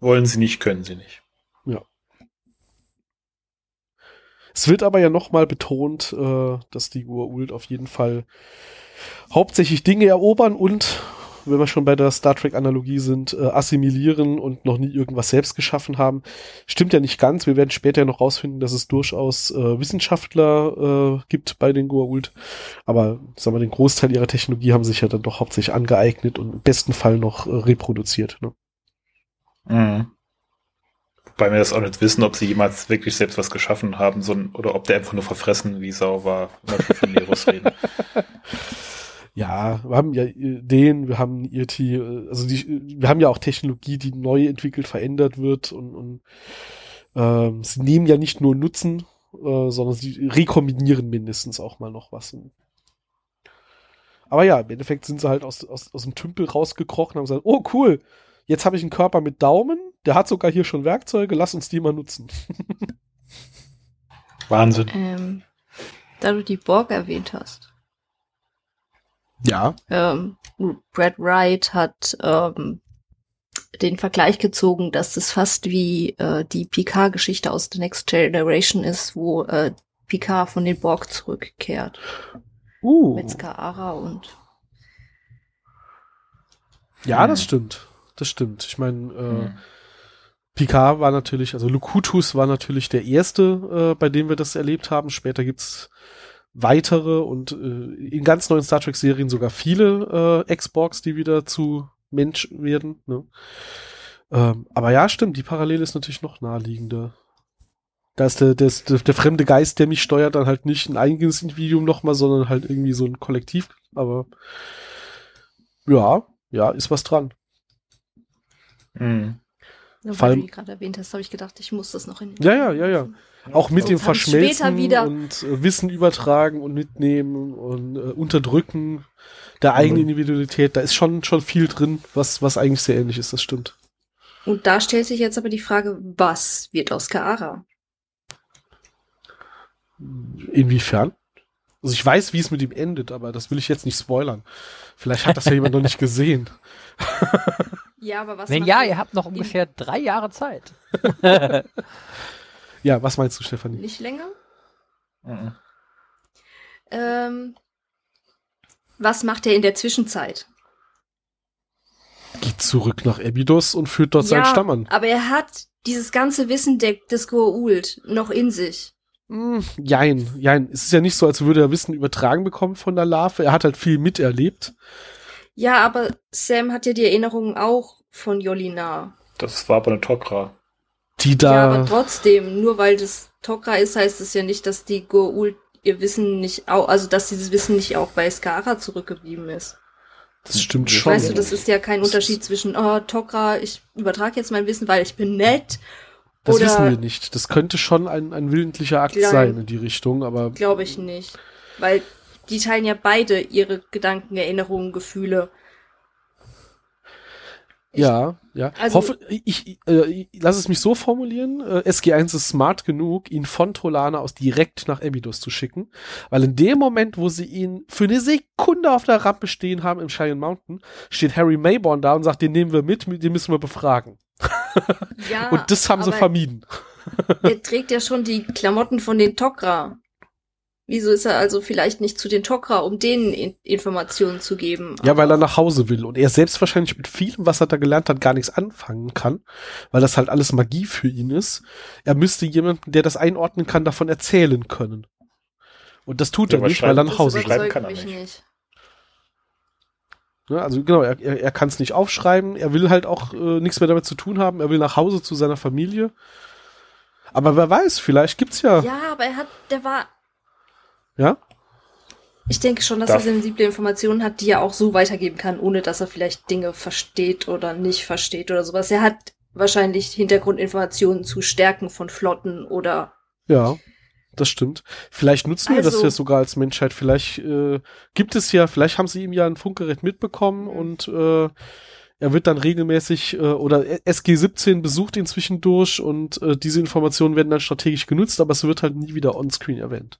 S4: Wollen sie nicht, können sie nicht.
S2: Ja. Es wird aber ja nochmal betont, äh, dass die Ult auf jeden Fall hauptsächlich Dinge erobern und, wenn wir schon bei der Star Trek-Analogie sind, äh, assimilieren und noch nie irgendwas selbst geschaffen haben. Stimmt ja nicht ganz. Wir werden später noch rausfinden, dass es durchaus äh, Wissenschaftler äh, gibt bei den Goa'uld. Aber sagen wir, den Großteil ihrer Technologie haben sich ja dann doch hauptsächlich angeeignet und im besten Fall noch äh, reproduziert. Ne?
S4: Mhm. Wobei wir das auch nicht wissen, ob sie jemals wirklich selbst was geschaffen haben, so, oder ob der einfach nur verfressen wie Sau war, wenn wir von Neros reden.
S2: Ja, wir haben ja den, wir haben IRT, also die, wir haben ja auch Technologie, die neu entwickelt, verändert wird und, und ähm, sie nehmen ja nicht nur Nutzen, äh, sondern sie rekombinieren mindestens auch mal noch was. Aber ja, im Endeffekt sind sie halt aus, aus, aus dem Tümpel rausgekrochen und haben gesagt, oh cool, Jetzt habe ich einen Körper mit Daumen, der hat sogar hier schon Werkzeuge, lass uns die mal nutzen.
S4: Wahnsinn.
S3: Ähm, da du die Borg erwähnt hast.
S2: Ja.
S3: Ähm, Brad Wright hat ähm, den Vergleich gezogen, dass das fast wie äh, die Picard-Geschichte aus The Next Generation ist, wo äh, Picard von den Borg zurückkehrt.
S2: Uh.
S3: Mit Skaara und.
S2: Ja, das stimmt das stimmt. Ich meine, äh, mhm. Picard war natürlich, also Lukutus war natürlich der erste, äh, bei dem wir das erlebt haben. Später gibt's weitere und äh, in ganz neuen Star Trek-Serien sogar viele äh, Xbox, die wieder zu Mensch werden. Ne? Ähm, aber ja, stimmt, die Parallele ist natürlich noch naheliegender. Da ist der, der, der, der fremde Geist, der mich steuert, dann halt nicht ein eigenes Individuum nochmal, sondern halt irgendwie so ein Kollektiv. Aber ja, ja, ist was dran.
S3: Mhm. Ja, weil du gerade erwähnt hast, habe ich gedacht, ich muss das noch in.
S2: Ja, ja, ja, ja. Auch mit dem Verschmelzen und äh, Wissen übertragen und mitnehmen und äh, unterdrücken der eigenen mhm. Individualität. Da ist schon, schon viel drin, was, was eigentlich sehr ähnlich ist, das stimmt.
S3: Und da stellt sich jetzt aber die Frage, was wird aus Kaara?
S2: Inwiefern? Also ich weiß, wie es mit ihm endet, aber das will ich jetzt nicht spoilern. Vielleicht hat das ja jemand noch nicht gesehen.
S3: Ja, aber was.
S1: Wenn ja, ihr habt noch ungefähr drei Jahre Zeit.
S2: ja, was meinst du, Stefanie?
S3: Nicht länger? Mhm. Ähm, was macht er in der Zwischenzeit?
S2: Geht zurück nach Abydos und führt dort ja, seinen Stamm an.
S3: Aber er hat dieses ganze Wissen der, des Goa'uld noch in sich.
S2: Mm, jein, jein. Es ist ja nicht so, als würde er Wissen übertragen bekommen von der Larve. Er hat halt viel miterlebt.
S3: Ja, aber Sam hat ja die Erinnerungen auch von Jolina.
S4: Das war aber eine Tokra.
S2: Die da.
S3: Ja, aber trotzdem, nur weil das Tokra ist, heißt es ja nicht, dass die Goa'uld ihr Wissen nicht auch, also dass dieses Wissen nicht auch bei Skara zurückgeblieben ist.
S2: Das stimmt schon.
S3: Weißt du, das ist ja kein Unterschied zwischen, oh, Tokra, ich übertrage jetzt mein Wissen, weil ich bin nett.
S2: Das oder wissen wir nicht. Das könnte schon ein, ein willentlicher Akt klein, sein in die Richtung, aber.
S3: Glaube ich nicht. Weil die teilen ja beide ihre Gedanken, Erinnerungen, Gefühle.
S2: Ja, ja. Also, Hoffe, ich, äh, ich, lass es mich so formulieren. Äh, SG1 ist smart genug, ihn von Tolana aus direkt nach Emidus zu schicken, weil in dem Moment, wo sie ihn für eine Sekunde auf der Rampe stehen haben im Cheyenne Mountain, steht Harry Mayborn da und sagt, den nehmen wir mit, den müssen wir befragen. Ja, und das haben sie vermieden.
S3: er trägt ja schon die Klamotten von den Tok'ra. Wieso ist er also vielleicht nicht zu den Tok'ra, um denen in Informationen zu geben?
S2: Ja, weil er nach Hause will und er selbst wahrscheinlich mit vielem, was er da gelernt hat, gar nichts anfangen kann, weil das halt alles Magie für ihn ist. Er müsste jemanden, der das einordnen kann, davon erzählen können. Und das tut ja, er nicht, weil er nach Hause
S3: schreiben kann. Er nicht. nicht.
S2: Ja, also genau, er, er, er kann es nicht aufschreiben, er will halt auch äh, nichts mehr damit zu tun haben, er will nach Hause zu seiner Familie. Aber wer weiß, vielleicht gibt's ja.
S3: Ja, aber er hat, der war
S2: ja?
S3: Ich denke schon, dass
S4: Darf-
S3: er sensible Informationen hat, die er auch so weitergeben kann, ohne dass er vielleicht Dinge versteht oder nicht versteht oder sowas. Er hat wahrscheinlich Hintergrundinformationen zu Stärken von Flotten oder
S2: Ja, das stimmt. Vielleicht nutzen wir das
S3: Also-
S2: ja sogar als Menschheit. Vielleicht äh, gibt es ja, vielleicht haben sie ihm ja ein Funkgerät mitbekommen und äh, er wird dann regelmäßig äh, oder SG-17 besucht ihn zwischendurch und äh, diese Informationen werden dann strategisch genutzt, aber es wird halt nie wieder onscreen erwähnt.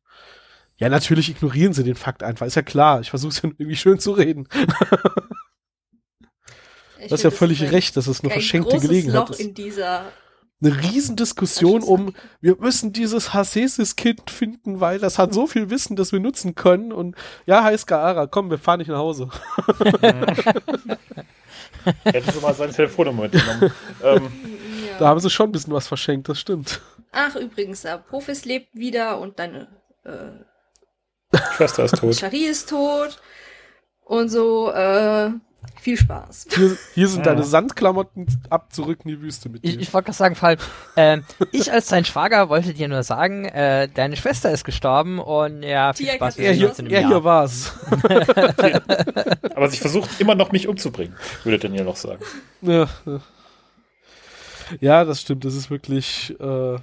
S2: Ja, natürlich ignorieren sie den Fakt einfach. Ist ja klar. Ich versuche es ja irgendwie schön zu reden.
S3: ich
S2: Du hast ja völlig
S3: ist ein-
S2: recht, dass es eine
S3: ein
S2: verschenkte Gelegenheit
S3: Loch
S2: ist.
S3: in dieser
S2: eine Riesendiskussion um, wir müssen dieses Hasesis-Kind finden, weil das hat so viel Wissen, das wir nutzen können. Und ja, heißt Gaara, komm, wir fahren nicht nach Hause.
S4: Hätten sie mal seine Telefonnummer mitgenommen. ähm,
S3: ja.
S2: Da haben sie schon ein bisschen was verschenkt, das stimmt.
S3: Ach, übrigens, Profis lebt wieder und deine äh,
S4: Schwester ist tot.
S3: Shari ist tot. Und so, äh, viel Spaß.
S2: Hier, hier sind
S4: Ja.
S2: deine Sandklamotten ab, zurück in die Wüste mit
S1: Ich,
S2: dir.
S1: ich wollte gerade sagen, Fall, ähm, ich als dein Schwager wollte dir nur sagen, äh, deine Schwester ist gestorben und ja, viel
S3: Die
S1: Spaß
S2: er
S1: dem
S2: hier, er hier war's.
S4: Aber sie versucht immer noch, mich umzubringen, würde Daniel noch sagen.
S2: ja, ja. das stimmt. Das ist wirklich äh,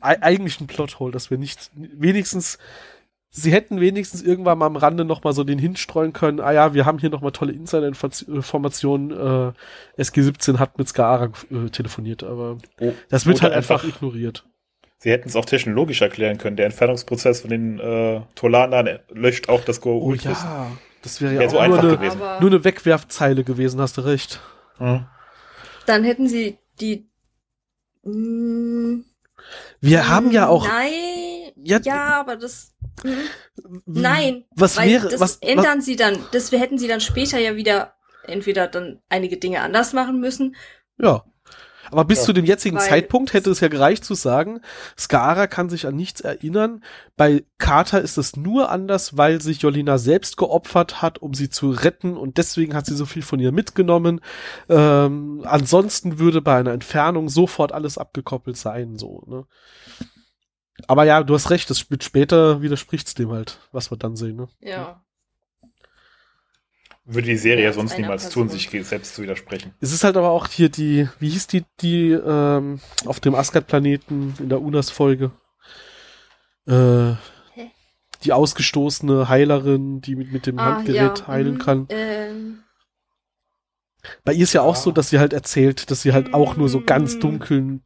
S2: ei- eigentlich ein Plothole, dass wir nicht wenigstens Sie hätten wenigstens irgendwann mal am Rande noch mal so den hinstreuen können. Ah ja, wir haben hier noch mal tolle Insider-Informationen. Äh, SG-17 hat mit Skaara äh, telefoniert, aber
S4: Oh,
S2: das wird halt einfach, ignoriert.
S4: Sie hätten es auch technologisch erklären können. Der Entfernungsprozess von den äh, Tolanern löscht auch das go
S2: Oh ja, das wäre ja
S4: so
S2: auch nur
S4: einfach
S2: eine,
S4: gewesen.
S2: Nur eine Wegwerfzeile gewesen, hast du recht.
S4: Mhm.
S3: dann hätten sie die. Mm,
S2: Wir haben ja auch.
S3: Nein.
S2: Ja,
S3: Ja, aber das.
S2: W-
S3: Nein.
S2: Was
S3: weil
S2: wäre,
S3: das
S2: was,
S3: ändern sie dann. Das hätten sie dann später ja wieder entweder dann einige Dinge anders machen müssen.
S2: Ja. Aber bis
S4: Ja.
S2: zu dem jetzigen
S3: Weil-
S2: Zeitpunkt hätte es ja gereicht zu sagen, Skara kann sich an nichts erinnern. Bei Carter ist es nur anders, weil sich Jolina selbst geopfert hat, um sie zu retten und deswegen hat sie so viel von ihr mitgenommen. Ähm, ansonsten würde bei einer Entfernung sofort alles abgekoppelt sein, so, ne? Aber ja, du hast recht, das wird später widerspricht's dem halt, was wir dann sehen, ne?
S3: Ja.
S4: Würde die Serie
S3: Ja,
S4: sonst niemals
S3: Person.
S4: tun, sich selbst zu widersprechen.
S2: Es ist halt aber auch hier die, wie hieß die, die ähm, auf dem Asgard-Planeten in der Unas-Folge? Äh,
S3: Hä?
S2: die ausgestoßene Heilerin, die mit, mit dem
S3: Ah,
S2: Handgerät
S3: ja,
S2: heilen
S3: mhm,
S2: kann.
S3: Ähm,
S2: Bei ihr ist ja auch
S4: Ja.
S2: so, dass sie halt erzählt, dass sie halt auch nur so ganz
S3: Mm.
S2: dunkeln,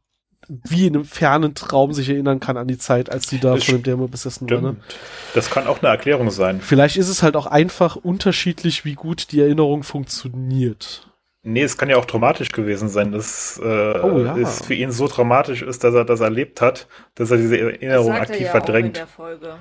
S2: wie in einem fernen Traum sich erinnern kann an die Zeit, als sie da
S4: Das
S2: von dem Dämon besessen war. Ne?
S4: Stimmt. Das kann auch eine Erklärung sein.
S2: Vielleicht ist es halt auch einfach unterschiedlich, wie gut die Erinnerung funktioniert.
S4: Nee, es kann ja auch traumatisch gewesen sein, dass äh,
S2: Oh, ja.
S4: es für ihn so traumatisch ist, dass er das erlebt hat, dass er diese
S3: das
S4: Erinnerung
S3: er
S4: aktiv
S3: ja auch in
S4: verdrängt.
S3: der Folge.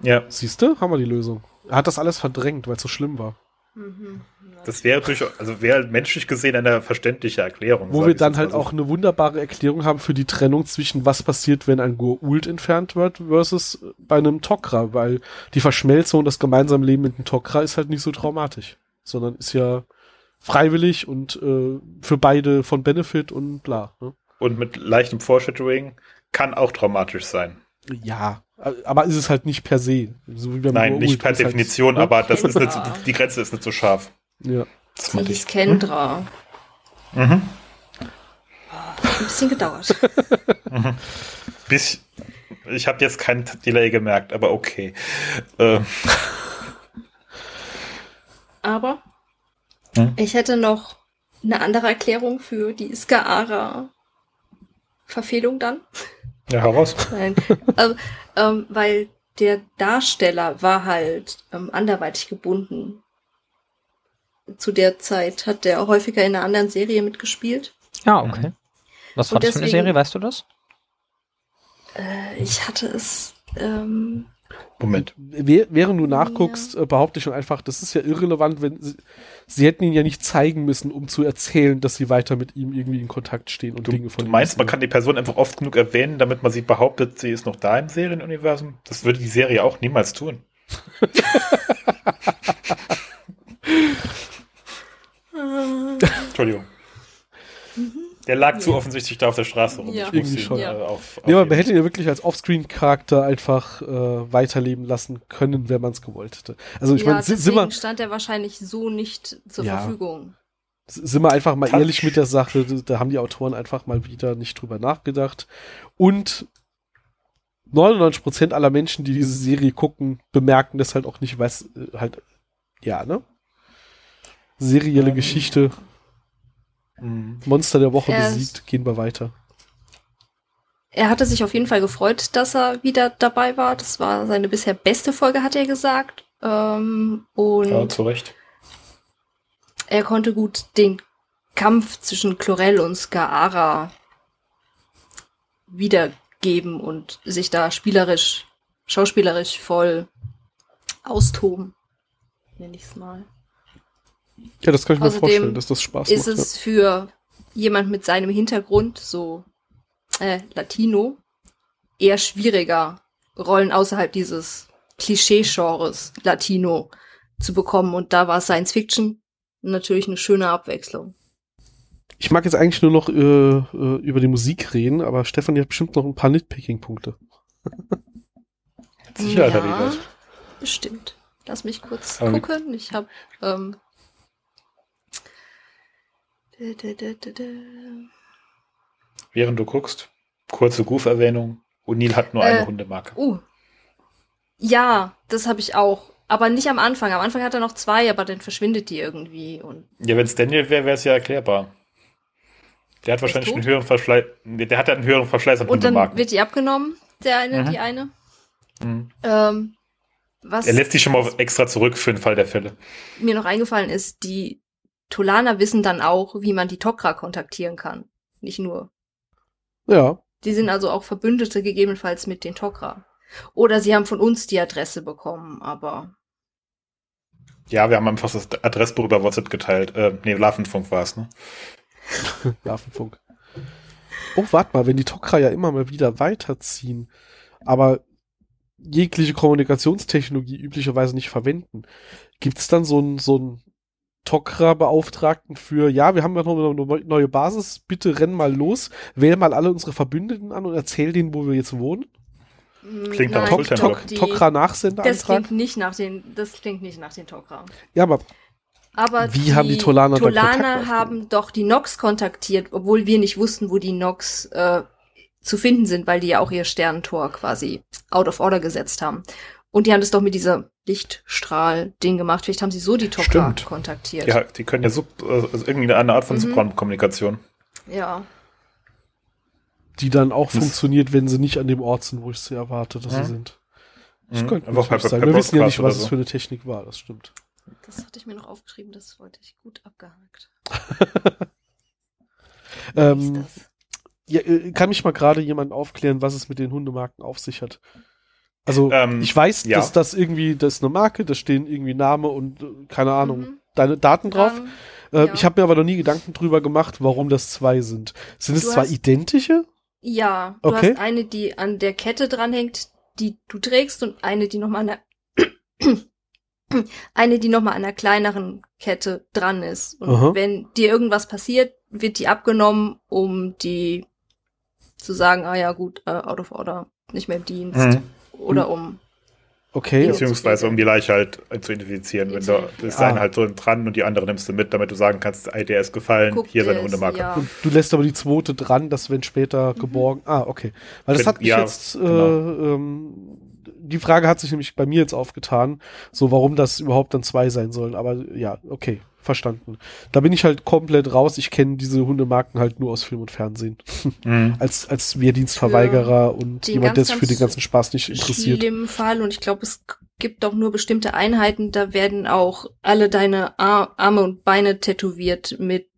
S4: Ja,
S2: Siehst du? Haben wir die Lösung. Er hat das alles verdrängt, weil es so schlimm war.
S3: Mhm.
S4: Das wäre durchaus, also wäre menschlich gesehen eine verständliche Erklärung.
S2: Wo wir dann halt auch eine wunderbare Erklärung haben für die Trennung zwischen was passiert, wenn ein Goa'uld entfernt wird versus bei einem Tok'ra, weil die Verschmelzung, das gemeinsame Leben mit einem Tok'ra ist halt nicht so traumatisch, sondern ist ja freiwillig und äh, für beide von Benefit und bla. Ne?
S4: Und mit leichtem Foreshadowing kann auch traumatisch sein.
S2: Ja, aber ist es halt nicht per se. So wie beim
S4: Nein,
S2: Goa'uld,
S4: nicht per
S2: halt-
S4: Definition,
S2: ne?
S4: aber das ist nicht, die Grenze ist nicht so scharf.
S2: Ja.
S4: Das
S3: Sie hieß
S4: ich.
S3: Kendra.
S4: Mhm.
S3: Hat ein bisschen gedauert.
S4: Bis, ich habe jetzt kein Delay gemerkt, aber okay. Äh,
S3: Aber
S4: Hm?
S3: ich hätte noch eine andere Erklärung für die Iskaara-Verfehlung dann.
S4: ja, heraus.
S3: Nein. also, ähm, weil der Darsteller war halt ähm, anderweitig gebunden. Zu der Zeit hat der häufiger in einer anderen Serie mitgespielt.
S1: Ja, okay. Was war
S3: Und
S1: das für eine Serie, weißt du das?
S3: Äh, ich hatte es. Ähm,
S4: Moment.
S2: Während du nachguckst, äh, behaupte ich schon einfach, das ist ja irrelevant, wenn sie, sie hätten ihn ja nicht zeigen müssen, um zu erzählen, dass sie weiter mit ihm irgendwie in Kontakt stehen und
S4: Du,
S2: Dinge von
S4: du
S2: ihm
S4: meinst, man kann die Person einfach oft genug erwähnen, damit man sie behauptet, sie ist noch da im Serienuniversum? Das würde die Serie auch niemals tun. Entschuldigung. Der lag zu
S3: Ja.
S4: offensichtlich da auf der Straße rum.
S3: Ja.
S4: Ich
S2: Irgendwie schon.
S4: äh, auf,
S2: Nee, aber
S4: aufheben.
S2: man hätte ihn ja wirklich als Offscreen-Charakter einfach äh, weiterleben lassen können, wenn man es gewollt hätte. Also ich
S3: ja,
S2: meine, si- sind wir,
S3: stand er wahrscheinlich so nicht zur
S2: Ja.
S3: Verfügung.
S2: sind wir einfach mal
S4: Touch.
S2: ehrlich mit der Sache, da haben die Autoren einfach mal wieder nicht drüber nachgedacht. Und 99% aller Menschen, die diese Serie gucken, bemerken das halt auch nicht, weil es äh, halt, ja, ne? Serielle
S4: Ähm.
S2: Geschichte,
S4: Mhm.
S2: Monster der Woche
S3: Er
S2: besiegt, gehen wir weiter.
S3: Er hatte sich auf jeden Fall gefreut, dass er wieder dabei war. Das war seine bisher beste Folge, hat er gesagt. Ähm, und
S4: Ja, zu Recht.
S3: er konnte gut den Kampf zwischen Chlorel und Skaara wiedergeben und sich da spielerisch, schauspielerisch voll austoben. Nenn ich's mal.
S2: Ja, das kann ich mir
S3: Außerdem
S2: vorstellen, dass das Spaß
S3: Ist
S2: macht.
S3: es für jemand mit seinem Hintergrund, so äh, Latino, eher schwieriger, Rollen außerhalb dieses Klischee-Genres Latino zu bekommen. Und da war Science Fiction natürlich eine schöne Abwechslung.
S2: Ich mag jetzt eigentlich nur noch äh, äh, über die Musik reden, aber Stefan hat bestimmt noch ein paar Nitpicking-Punkte.
S4: Hat
S3: Ja.
S4: er das.
S3: Bestimmt. Lass mich kurz
S4: Aber-
S3: gucken. Ich habe ähm,
S4: Während du guckst, kurze Goof-Erwähnung. O'Neill hat nur
S3: Äh,
S4: eine Hundemarke.
S3: Uh. Ja, das habe ich auch. Aber nicht am Anfang. Am Anfang hat er noch zwei, aber dann verschwindet die irgendwie. Und
S4: Ja, wenn es Daniel wäre, wäre es ja erklärbar. Der hat wahrscheinlich einen höheren Verschleiß. Der hat ja einen höheren Verschleiß an
S3: Und dann wird die abgenommen, der eine,
S4: Mhm.
S3: die eine.
S4: Mhm.
S3: Ähm, was
S4: Er lässt sich schon mal extra zurück für den Fall der Fälle.
S3: mir noch eingefallen ist, die Tolaner wissen dann auch, wie man die Tok'ra kontaktieren kann. Nicht nur.
S2: Ja,
S3: Die sind also auch Verbündete gegebenenfalls mit den Tok'ra. Oder sie haben von uns die Adresse bekommen, aber
S4: Ja, wir haben einfach das Adressbuch über WhatsApp geteilt. Äh, nee, Larvenfunk war es, ne?
S2: Larvenfunk. Oh, warte mal, wenn die Tok'ra ja immer mal wieder weiterziehen, aber jegliche Kommunikationstechnologie üblicherweise nicht verwenden, gibt's dann so einen so einen Tok'ra-Beauftragten für, ja, wir haben ja noch eine neue Basis, bitte renn mal los, wähl mal alle unsere Verbündeten an und erzähl denen, wo wir jetzt wohnen?
S3: mh,
S4: Klingt nach
S3: nein,
S4: Tok-
S3: ich
S4: Tok-
S3: glaub, die- Das klingt nicht nach den, das klingt nicht nach den Tok'ra.
S2: Ja, aber
S3: Aber
S2: Wie haben die Tolaner dann Kontakt
S3: Tolaner
S2: aufgenommen?
S3: haben doch die Nox kontaktiert, obwohl wir nicht wussten, wo die Nox äh, zu finden sind, weil die ja auch ihr Sternentor quasi out of order gesetzt haben. Und die haben das doch mit dieser Lichtstrahl-Ding gemacht. Vielleicht haben sie so die Tok'ra
S4: Stimmt.
S3: kontaktiert.
S4: Ja, die können ja sub, also irgendwie eine Art von
S3: Mhm.
S4: Sopran-Kommunikation.
S3: ja.
S2: die dann auch
S4: Das-
S2: funktioniert, wenn sie nicht an dem Ort sind, wo ich sie erwarte, dass
S4: Mhm.
S2: sie sind. Das
S4: Mhm.
S2: könnte
S4: Einfach per
S2: Wir wissen ja nicht, was
S4: oder
S2: es
S4: so.
S2: für eine Technik war, das stimmt.
S3: Das hatte ich mir noch aufgeschrieben, das wollte ich gut abgehakt.
S2: Ähm,
S3: das?
S2: ja, äh, kann mich mal gerade jemand aufklären, was es mit den Hundemarken auf sich hat? Also,
S4: Ähm,
S2: ich weiß,
S4: ja.
S2: dass das irgendwie, das ist eine Marke, da stehen irgendwie Name und, äh, keine Ahnung,
S3: Mhm.
S2: deine Daten drauf.
S3: Ähm,
S2: Äh,
S3: ja.
S2: Ich habe mir aber noch nie Gedanken drüber gemacht, warum das zwei sind. Sind es zwei
S3: hast-
S2: identische?
S3: Ja, du
S2: Okay.
S3: hast eine, die an der Kette dranhängt, die du trägst und eine, die nochmal an der eine, die nochmal an einer kleineren Kette dran ist. Und
S2: Aha.
S3: wenn dir irgendwas passiert, wird die abgenommen, um die zu sagen, ah ja gut, äh, out of order, nicht mehr im Dienst.
S4: Mhm.
S3: Oder um
S2: Okay.
S3: Ja.
S4: Beziehungsweise um die Leiche halt äh, zu identifizieren. Wenn du ist
S2: Ah.
S4: eine halt so dran und die andere nimmst du mit, damit du sagen kannst, ey, der ist gefallen,
S3: guck
S4: hier seine Hundemarke.
S3: Ja.
S2: Und du lässt aber die zweite dran, dass wenn später
S3: Mhm.
S2: geborgen. Ah, okay. Weil das
S4: Wenn-
S2: hat mich
S4: ja,
S2: jetzt, äh,
S4: genau.
S2: ähm, die Frage hat sich nämlich bei mir jetzt aufgetan, so warum das überhaupt dann zwei sein sollen. Aber ja, okay, verstanden. Da bin ich halt komplett raus. Ich kenne diese Hundemarken halt nur aus Film und Fernsehen.
S4: Mhm.
S2: Als, als Wehrdienstverweigerer und
S3: den
S2: jemand, der sich für den
S3: ganz
S2: ganzen Spaß nicht interessiert.
S3: schlimmen Fall und ich glaube, es gibt auch nur bestimmte Einheiten, da werden auch alle deine Ar Arme und Beine tätowiert mit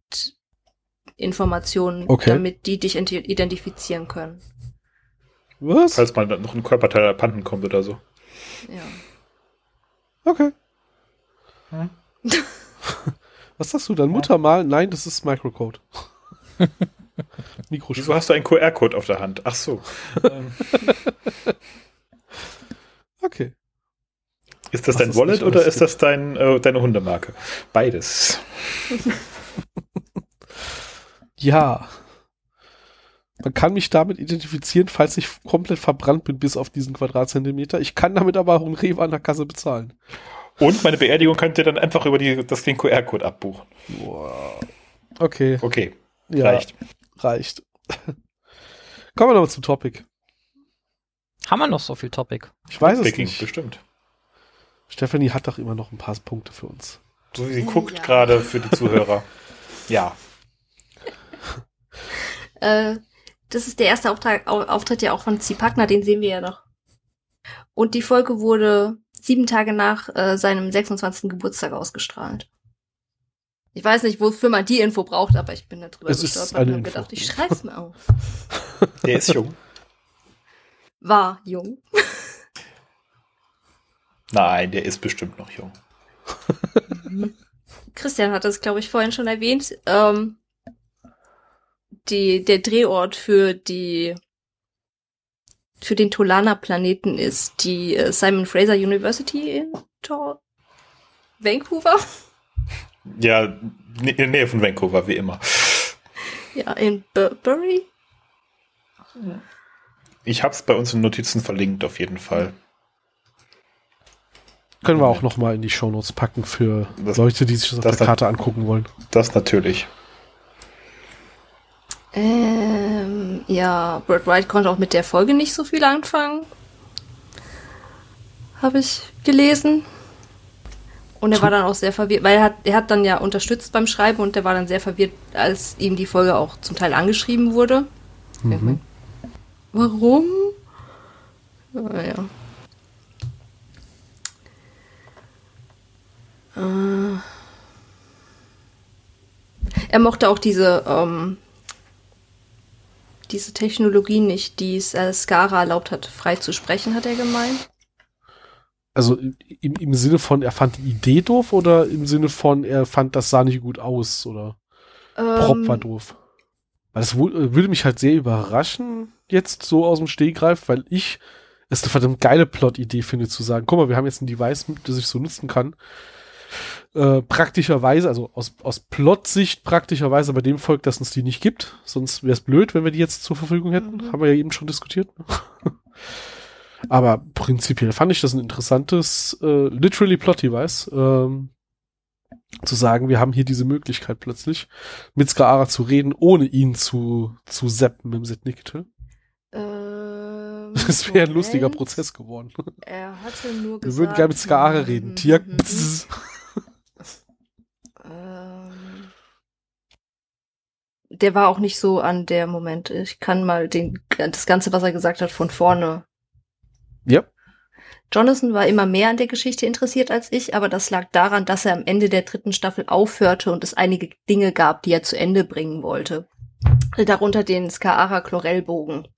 S3: Informationen,
S2: Okay.
S3: damit die dich ident- identifizieren können.
S2: Was?
S4: Falls mal noch ein Körperteil abhanden kommt oder so.
S3: Ja.
S2: Okay.
S4: Hm?
S2: Was sagst du dann? Muttermal? Nein, das ist Microcode. Mikroschrift.
S4: Wieso hast du einen QR-Code auf der Hand? Ach so. Ähm,
S2: Okay.
S4: ist das
S2: Was
S4: dein
S2: es
S4: Wallet oder ist das dein, äh, deine Hundemarke? Beides.
S2: Ja. Man kann mich damit identifizieren, falls ich komplett verbrannt bin bis auf diesen Quadratzentimeter. Ich kann damit aber auch einen Rewe an der Kasse bezahlen.
S5: Und meine Beerdigung könnt ihr dann einfach über die, das den QR-Code abbuchen.
S2: Wow. Okay.
S5: Okay,
S2: Ja,
S5: reicht.
S2: reicht. Kommen wir noch zum Topic.
S1: Haben wir noch so viel Topic?
S2: Ich weiß es
S5: Picking,
S2: nicht.
S5: bestimmt.
S2: Stephanie hat doch immer noch ein paar Punkte für uns.
S5: So wie sie
S3: Ja.
S5: guckt gerade für die Zuhörer. ja.
S3: Äh, das ist der erste Auftrag, Au- Auftritt ja auch von Zipakna, den sehen wir ja noch. Und die Folge wurde sieben Tage nach äh, seinem 26. Geburtstag ausgestrahlt. Ich weiß nicht, wofür man die Info braucht, aber ich bin da drüber gestolpert und habe gedacht, ich schreib's mir auf.
S5: Der ist jung.
S3: War jung.
S5: Nein, der ist bestimmt noch jung.
S3: Christian hat das, glaube ich, vorhin schon erwähnt. Ähm, die, der Drehort für die für den Tolana-Planeten ist die äh, Simon Fraser University in Tor Vancouver.
S5: Ja, in der Nähe von Vancouver, wie immer.
S3: Ja, in Bur Bury.
S5: Ich hab's bei uns in Notizen verlinkt, auf jeden Fall.
S2: Können wir auch noch mal in die Shownotes packen für
S5: Das-
S2: Leute, die sich das auf der Karte angucken wollen.
S5: Das natürlich.
S3: Ähm, ja, Brad White konnte auch mit der Folge nicht so viel anfangen. Habe ich gelesen. Und er war dann auch sehr verwirrt, weil er hat, er hat dann ja unterstützt beim Schreiben und er war dann sehr verwirrt, als ihm die Folge auch zum Teil angeschrieben wurde.
S2: Mhm.
S3: Warum? Naja. Äh. Er mochte auch diese, ähm, diese Technologie nicht, die es äh, Skara erlaubt hat, frei zu sprechen, hat er gemeint.
S2: Also im, im Sinne von, er fand die Idee doof oder im Sinne von, er fand, das sah nicht gut aus oder Prop
S3: Ähm,
S2: war doof? Weil das würde mich halt sehr überraschen, jetzt so aus dem Stehgreif, weil ich es eine verdammt geile Plot-Idee finde, zu sagen, guck mal, wir haben jetzt ein Device, das ich so nutzen kann. Äh, praktischerweise, also aus, aus Plot-Sicht praktischerweise bei dem Volk, dass es die nicht gibt. Sonst wäre es blöd, wenn wir die jetzt zur Verfügung hätten.
S3: Mhm.
S2: Haben wir ja eben schon diskutiert. Aber prinzipiell fand ich das ein interessantes, äh, literally Plot-Device. Ähm, zu sagen, wir haben hier diese Möglichkeit plötzlich, mit Skaara zu reden, ohne ihn zu, zu zappen mit dem Set Nickel.
S3: ähm,
S2: Das wäre ein lustiger Prozess geworden.
S3: Er hatte nur
S2: Wir
S3: gesagt.
S2: würden gerne mit Skaara reden.
S3: Mhm,
S2: Tiak,
S3: mhm,
S2: bzzz.
S3: Ähm, der war auch nicht so an der Moment. Ich kann mal den, das Ganze, was er gesagt hat, von vorne.
S2: Ja.
S3: Jonathan war immer mehr an der Geschichte interessiert als ich, aber das lag daran, dass er am Ende der dritten Staffel aufhörte und es einige Dinge gab, die er zu Ende bringen wollte. Darunter den Skaara-Chlorellbogen.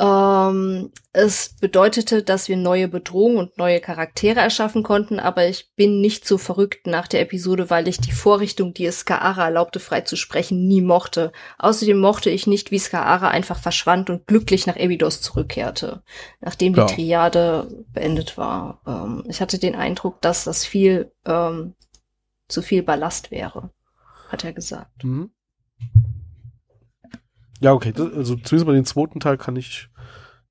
S3: Ähm, es bedeutete, dass wir neue Bedrohungen und neue Charaktere erschaffen konnten, aber ich bin nicht so verrückt nach der Episode, weil ich die Vorrichtung, die es Skaara erlaubte, frei zu sprechen, nie mochte. Außerdem mochte ich nicht, wie Skaara einfach verschwand und glücklich nach Abydos zurückkehrte, nachdem die
S2: Ja.
S3: Triade beendet war. Ähm, ich hatte den Eindruck, dass das viel ähm, zu viel Ballast wäre, hat er gesagt.
S2: Mhm. Ja, okay. Das, also zumindest bei den zweiten Teil kann ich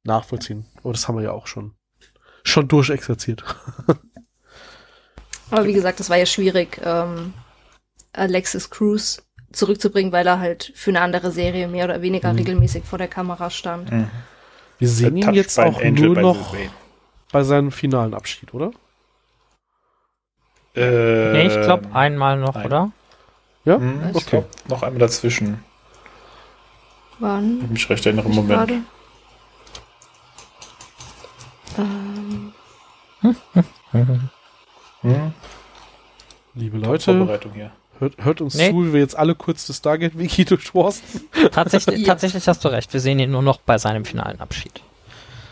S2: nachvollziehen. Aber das haben wir ja auch schon, schon durchexerziert.
S3: Aber wie gesagt, das war ja schwierig, ähm, Alexis Cruz zurückzubringen, weil er halt für eine andere Serie mehr oder weniger
S2: Mhm.
S3: regelmäßig vor der Kamera stand.
S5: Mhm.
S2: Wir sehen ihn jetzt auch
S5: Angel
S2: nur noch bei seinem finalen Abschied, oder?
S5: Äh,
S1: Nee, ich glaube einmal noch,
S5: nein.
S1: oder?
S2: Ja?
S5: hm, Ich
S2: Okay.
S5: glaub, noch einmal dazwischen.
S3: Wann?
S5: Ich mich recht erinnere, Moment.
S3: gerade? Ähm,
S5: Hm?
S2: Liebe Leute,
S5: Vorbereitung hier.
S2: hört, hört uns
S1: Nee.
S2: zu, wie wir jetzt alle kurz das Stargate-Wiki durchforsten.
S1: Tatsächlich,
S3: Ja.
S1: tatsächlich hast du recht. Wir sehen ihn nur noch bei seinem finalen Abschied.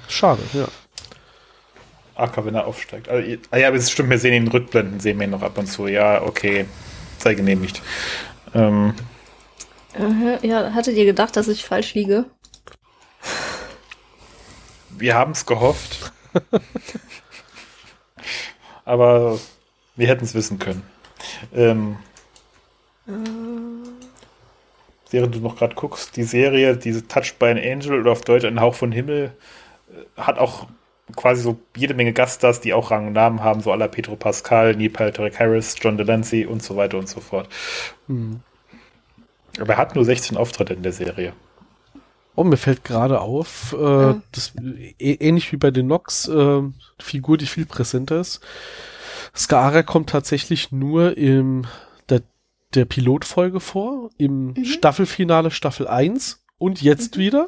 S2: Schade, ja.
S5: AK, wenn er aufsteigt. Also, ah ja, aber es stimmt, wir sehen ihn in Rückblenden, sehen wir ihn noch ab und zu. Ja, okay. Sei genehmigt. Ähm,
S3: äh, ja, hattet ihr gedacht, dass ich falsch liege?
S5: Wir haben es gehofft. aber wir hätten es wissen können. Ähm, während du noch gerade guckst, die Serie, diese Touch by an Angel oder auf Deutsch ein Hauch von Himmel, äh, hat auch quasi so jede Menge Gaststars, die auch Rang und Namen haben, so aller Pedro Pascal, Neil Patrick Harris, John Delancey und so weiter und so fort.
S2: Hm.
S5: Aber er hat nur 16 Auftritte in der Serie.
S2: Oh, mir fällt gerade auf, äh,
S3: Ja.
S2: das, äh, ähnlich wie bei den Nox, äh, Figur, die viel präsenter ist. Skara kommt tatsächlich nur im der, der Pilotfolge vor, im
S3: Mhm.
S2: Staffelfinale Staffel 1 und jetzt wieder.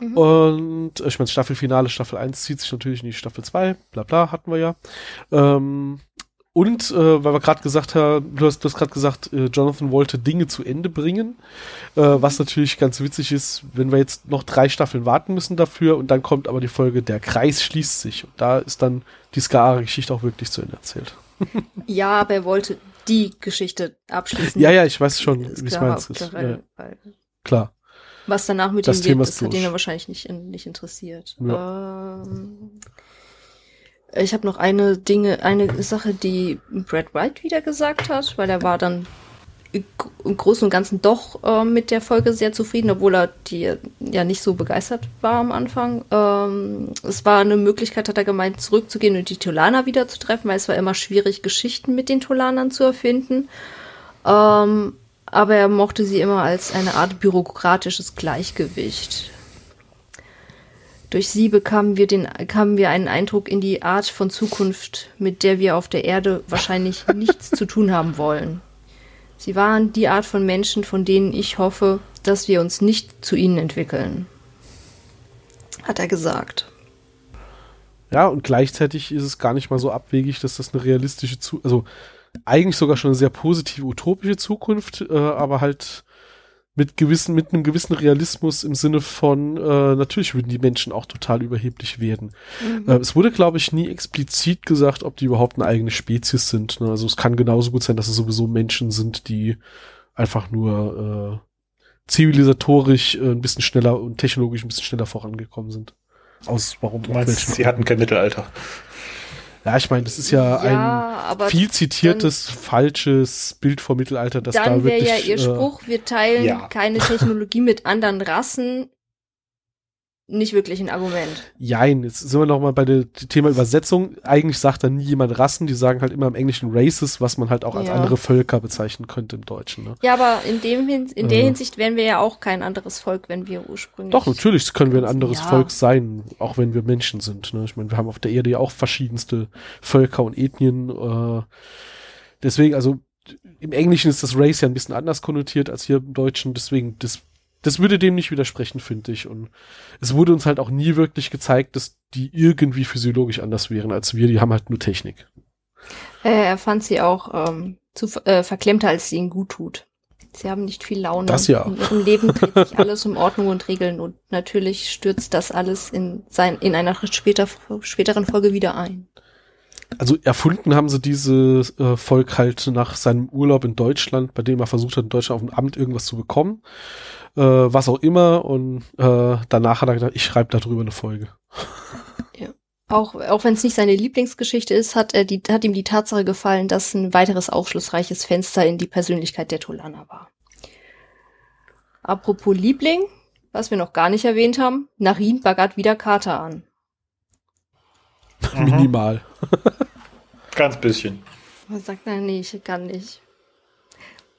S3: Mhm.
S2: Und ich meine, Staffelfinale, Staffel 1 zieht sich natürlich in die Staffel 2, bla bla, hatten wir ja. Ähm, und äh, weil wir gerade gesagt haben, du hast, du hast gerade gesagt, äh, Jonathan wollte Dinge zu Ende bringen, äh, was natürlich ganz witzig ist, wenn wir jetzt noch drei Staffeln warten müssen dafür und dann kommt aber die Folge Der Kreis schließt sich und da ist dann die Skara-Geschichte auch wirklich zu Ende erzählt.
S3: Ja, aber er wollte die Geschichte abschließen.
S2: Ja, ja, ich weiß schon, wie es meinst.
S3: klar,
S2: Ist, ja, klar.
S3: was danach mit
S2: Das
S3: ihm
S2: Thema ist
S3: das hat ihn ja wahrscheinlich nicht, nicht interessiert. Ähm, ich habe noch eine Dinge, eine Sache, die Brad White wieder gesagt hat, weil er war dann im Großen und Ganzen doch äh, mit der Folge sehr zufrieden, obwohl er die ja nicht so begeistert war am Anfang. Ähm, es war eine Möglichkeit, hat er gemeint, zurückzugehen und die Tolaner wieder zu treffen, weil es war immer schwierig, Geschichten mit den Tolanern zu erfinden. Ähm, aber er mochte sie immer als eine Art bürokratisches Gleichgewicht. Durch sie bekamen wir, den, bekamen wir einen Eindruck in die Art von Zukunft, mit der wir auf der Erde wahrscheinlich nichts zu tun haben wollen. Sie waren die Art von Menschen, von denen ich hoffe, dass wir uns nicht zu ihnen entwickeln. Hat er gesagt.
S2: Ja, und gleichzeitig ist es gar nicht mal so abwegig, dass das eine realistische, Zu also eigentlich sogar schon eine sehr positive, utopische Zukunft, äh, aber halt mit gewissen, mit einem gewissen Realismus im Sinne von, äh, natürlich würden die Menschen auch total überheblich werden. Äh, es wurde, glaube ich, nie explizit gesagt, ob die überhaupt eine eigene Spezies sind. Ne? Also es kann genauso gut sein, dass es sowieso Menschen sind, die einfach nur äh, zivilisatorisch äh, ein bisschen schneller und technologisch ein bisschen schneller vorangekommen sind. Aus warum
S5: Du meinst, sie hatten kein Mittelalter.
S2: Ja, ich meine, das ist ja,
S3: Ja,
S2: ein viel zitiertes, falsches Bild vom Mittelalter, das da
S3: Dann wäre
S2: wirklich.
S3: ja ihr
S2: äh,
S3: Spruch, wir teilen
S5: ja.
S3: keine Technologie mit anderen Rassen, nicht wirklich ein Argument.
S2: Jein, jetzt sind wir noch mal bei dem Thema Übersetzung. Eigentlich sagt da nie jemand Rassen, die sagen halt immer im Englischen Races, was man halt auch als
S3: Ja.
S2: andere Völker bezeichnen könnte im Deutschen. Ne?
S3: Ja, aber in, dem Hin in der
S2: Äh.
S3: Hinsicht wären wir ja auch kein anderes Volk, wenn wir ursprünglich.
S2: Doch, natürlich können wir ein anderes
S3: Ja.
S2: Volk sein, auch wenn wir Menschen sind. Ne? Ich meine, wir haben auf der Erde ja auch verschiedenste Völker und Ethnien. Äh, deswegen, also im Englischen ist das Race ja ein bisschen anders konnotiert als hier im Deutschen. Deswegen, das, das würde dem nicht widersprechen, finde ich. Und es wurde uns halt auch nie wirklich gezeigt, dass die irgendwie physiologisch anders wären als wir. Die haben halt nur Technik.
S3: Äh, er fand sie auch ähm, zu äh, verklemmter, als sie ihnen gut tut. Sie haben nicht viel Laune.
S2: Das ja.
S3: In ihrem Leben dreht sich alles um Ordnung und Regeln und natürlich stürzt das alles in, sein, in einer später, späteren Folge wieder ein.
S2: Also erfunden haben sie dieses äh, Volk halt nach seinem Urlaub in Deutschland, bei dem er versucht hat, in Deutschland auf dem Amt irgendwas zu bekommen. Äh, was auch immer. Und äh, danach hat er gedacht, ich schreibe darüber eine Folge.
S3: Auch, auch wenn es nicht seine Lieblingsgeschichte ist, hat, er die, hat ihm die Tatsache gefallen, dass ein weiteres aufschlussreiches Fenster in die Persönlichkeit der Tolana war. Apropos Liebling, was wir noch gar nicht erwähnt haben, Narin baggert wieder Kater an.
S5: Mhm.
S2: Minimal.
S5: Ganz bisschen.
S3: Man sagt, nein, nee, ich kann nicht.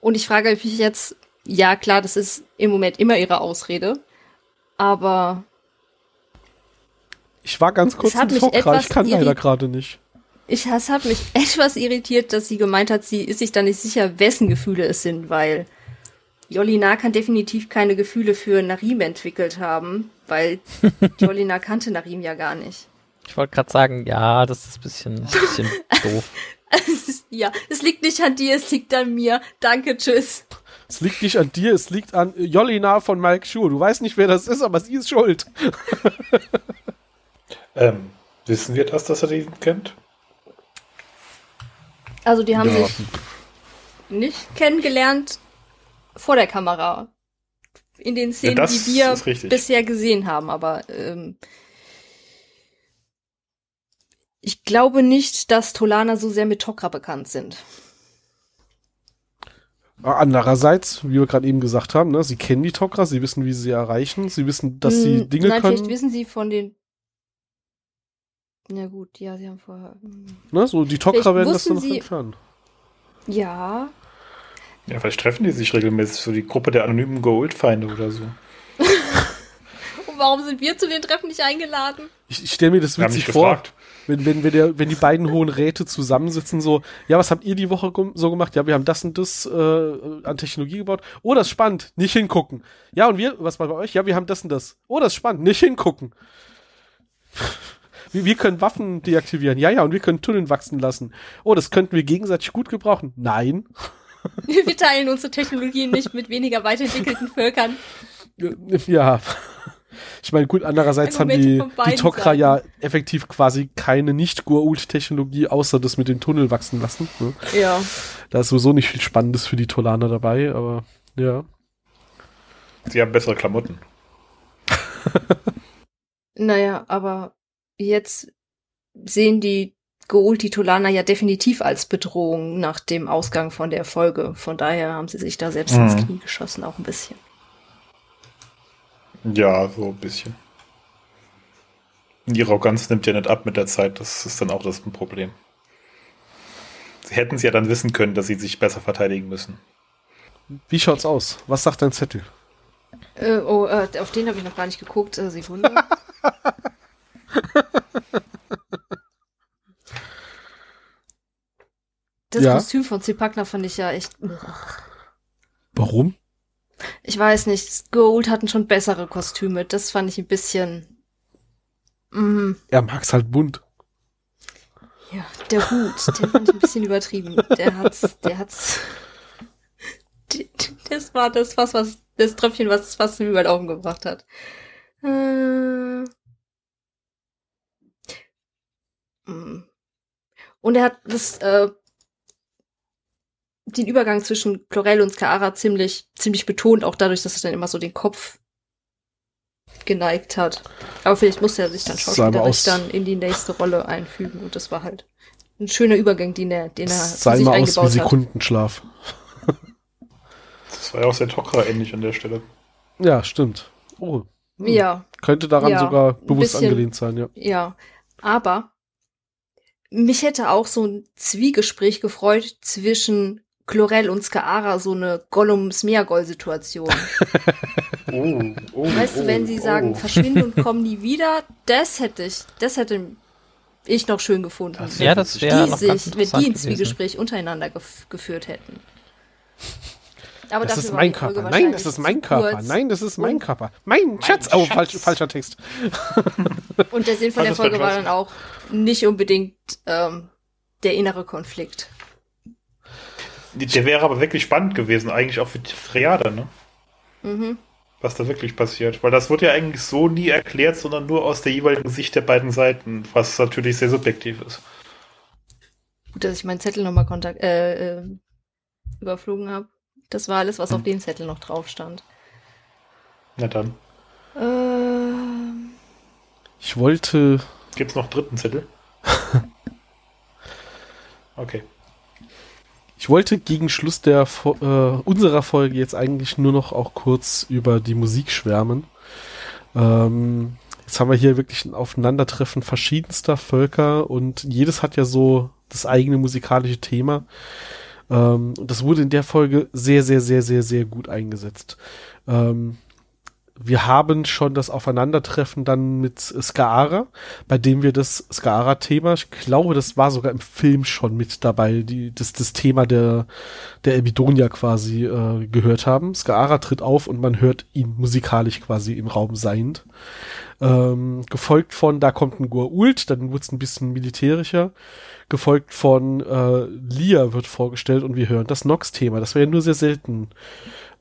S3: Und ich frage mich jetzt, ja klar, das ist im Moment immer ihre Ausrede, aber
S2: Ich war ganz kurz im Schock, ich kann leider gerade nicht.
S3: ich, es hat mich etwas irritiert, dass sie gemeint hat, sie ist sich da nicht sicher, wessen Gefühle es sind, weil Jolina kann definitiv keine Gefühle für Narim entwickelt haben, weil Jolina kannte Narim ja gar nicht.
S1: Ich wollte gerade sagen, ja, das ist ein bisschen, bisschen doof.
S3: Ja, es liegt nicht an dir, es liegt an mir. Danke, tschüss.
S2: Es liegt nicht an dir, es liegt an Jolina von Mike Schur. Du weißt nicht, wer das ist, aber sie ist schuld.
S5: Ähm, wissen wir das, dass er den kennt?
S3: Also die haben
S2: Ja.
S3: sich nicht kennengelernt vor der Kamera. In den Szenen,
S5: das
S3: die wir bisher gesehen haben, aber ähm, ich glaube nicht, dass Tolana so sehr mit Tokra bekannt sind.
S2: Andererseits, wie wir gerade eben gesagt haben, ne, sie kennen die Tok'ra, sie wissen, wie sie sie erreichen, sie wissen, dass sie
S3: Hm,
S2: Dinge
S3: Nein,
S2: können.
S3: vielleicht wissen sie von den. Ja gut, ja, sie haben vorher. hm.
S2: Ne, so die Tok'ra werden das dann noch
S3: sie-
S2: entfernen.
S3: Ja.
S5: Ja, vielleicht treffen die sich regelmäßig, so die Gruppe der anonymen Gold-Feinde oder so.
S3: Und warum sind wir zu den Treffen nicht eingeladen?
S2: Ich, ich stelle mir das witzig vor,
S5: gefragt.
S2: Wenn, wenn, wenn, der, wenn die beiden hohen Räte zusammensitzen, so, ja, was habt ihr die Woche so gemacht? Ja, wir haben das und das äh, an Technologie gebaut. Oh, das ist spannend, nicht hingucken. Ja, und wir, was war bei euch? Ja, wir haben das und das. Oh, das ist spannend, nicht hingucken. Wir, wir können Waffen deaktivieren. Ja, ja, und wir können Tunneln wachsen lassen. Oh, das könnten wir gegenseitig gut gebrauchen. Nein.
S3: Wir teilen unsere Technologien nicht mit weniger weiterentwickelten Völkern.
S2: Ja. Ich meine, gut, andererseits haben die, die Tok'ra
S3: Seiten.
S2: ja effektiv quasi keine Nicht-Goa'uld-Technologie, außer das mit den Tunnel wachsen lassen. Ne?
S3: Ja.
S2: Da ist sowieso nicht viel Spannendes für die Tolaner dabei, aber ja.
S5: Sie haben bessere Klamotten.
S3: Naja, aber jetzt sehen die Goul-Titulaner ja definitiv als Bedrohung nach dem Ausgang von der Folge. Von daher haben sie sich da selbst ins
S5: Mhm.
S3: Knie geschossen, auch ein bisschen.
S5: Ja, so ein bisschen. Die Arroganz nimmt ja nicht ab mit der Zeit, das ist dann auch das Problem. Sie hätten es ja dann wissen können, dass sie sich besser verteidigen müssen.
S2: Wie schaut's aus? Was sagt dein Zettel?
S3: Äh, oh, äh, auf den habe ich noch gar nicht geguckt. Äh, Sekunde. Das
S2: Ja.
S3: Kostüm von Zipakna fand ich ja echt.
S2: Warum?
S3: Ich weiß nicht, Gold hatten schon bessere Kostüme. Das fand ich ein bisschen. Mm,
S2: Er mag's halt bunt.
S3: ja, der Hut, den fand ich ein bisschen übertrieben. Der hat's, der hat's. Das war das, was, was, das Tröpfchen, was fast über den Augen gebracht hat. Äh. Mm. Und er hat das, äh, den Übergang zwischen Chlorel und Skaara ziemlich, ziemlich betont, auch dadurch, dass er dann immer so den Kopf geneigt hat. Aber vielleicht musste er sich dann schauspielerisch
S2: aus-
S3: dann in die nächste Rolle einfügen und das war halt ein schöner Übergang, den er, den er
S2: sah
S3: sich
S2: immer aus wie
S3: eingebaut hat.
S2: Sekundenschlaf.
S5: Das war ja auch sehr Tok'ra ähnlich an der Stelle.
S2: Ja, stimmt. Oh. hm.
S3: Ja,
S2: Könnte daran
S3: Ja,
S2: sogar bewusst
S3: bisschen.
S2: angelehnt sein, ja.
S3: ja. Aber mich hätte auch so ein Zwiegespräch gefreut zwischen Chlorel und Skaara, so eine Gollum-Smeagol-Situation.
S5: Oh, oh,
S3: Weißt du, wenn sie sagen, verschwinden und kommen nie wieder, das hätte ich, das hätte ich noch schön gefunden.
S5: Das
S3: wenn
S1: Ja, das wäre
S3: die
S1: ganz
S3: sich, wenn die ein. Zwiegespräch untereinander gef geführt hätten. Aber
S2: Das ist mein Körper. Nein, das ist mein Körper. Nein, das ist mein
S3: Und-
S2: Körper. Mein Schatz. Oh,
S5: Schatz.
S2: falsch, falscher Text.
S3: Und der Sinn von der Folge war dann auch nicht unbedingt ähm, der innere Konflikt.
S5: Der wäre aber wirklich spannend gewesen, eigentlich auch für die Triade, ne?
S3: Mhm.
S5: Was da wirklich passiert. Weil das wird ja eigentlich so nie erklärt, sondern nur aus der jeweiligen Sicht der beiden Seiten, was natürlich sehr subjektiv ist.
S3: Gut, dass ich meinen Zettel nochmal kontakt äh, äh, überflogen habe. Das war alles, was auf dem Zettel noch drauf stand.
S5: Na dann.
S3: Ähm,
S2: Ich wollte
S5: Gibt's noch einen dritten Zettel? Okay.
S2: Ich wollte gegen Schluss der äh, unserer Folge jetzt eigentlich nur noch auch kurz über die Musik schwärmen. Ähm, jetzt haben wir hier wirklich ein Aufeinandertreffen verschiedenster Völker und jedes hat ja so das eigene musikalische Thema. Ähm, das wurde in der Folge sehr, sehr, sehr, sehr, sehr gut eingesetzt. Ähm, wir haben schon das Aufeinandertreffen dann mit Skaara, bei dem wir das Skaara-Thema, ich glaube, das war sogar im Film schon mit dabei, die, das, das Thema der, der Ebidonia quasi äh, gehört haben. Skaara tritt auf und man hört ihn musikalisch quasi im Raum seiend. Ähm, gefolgt von, da kommt ein Goa'uld, dann wird's ein bisschen militärischer. Gefolgt von äh, Lia wird vorgestellt und wir hören das Nox-Thema, das wir ja nur sehr selten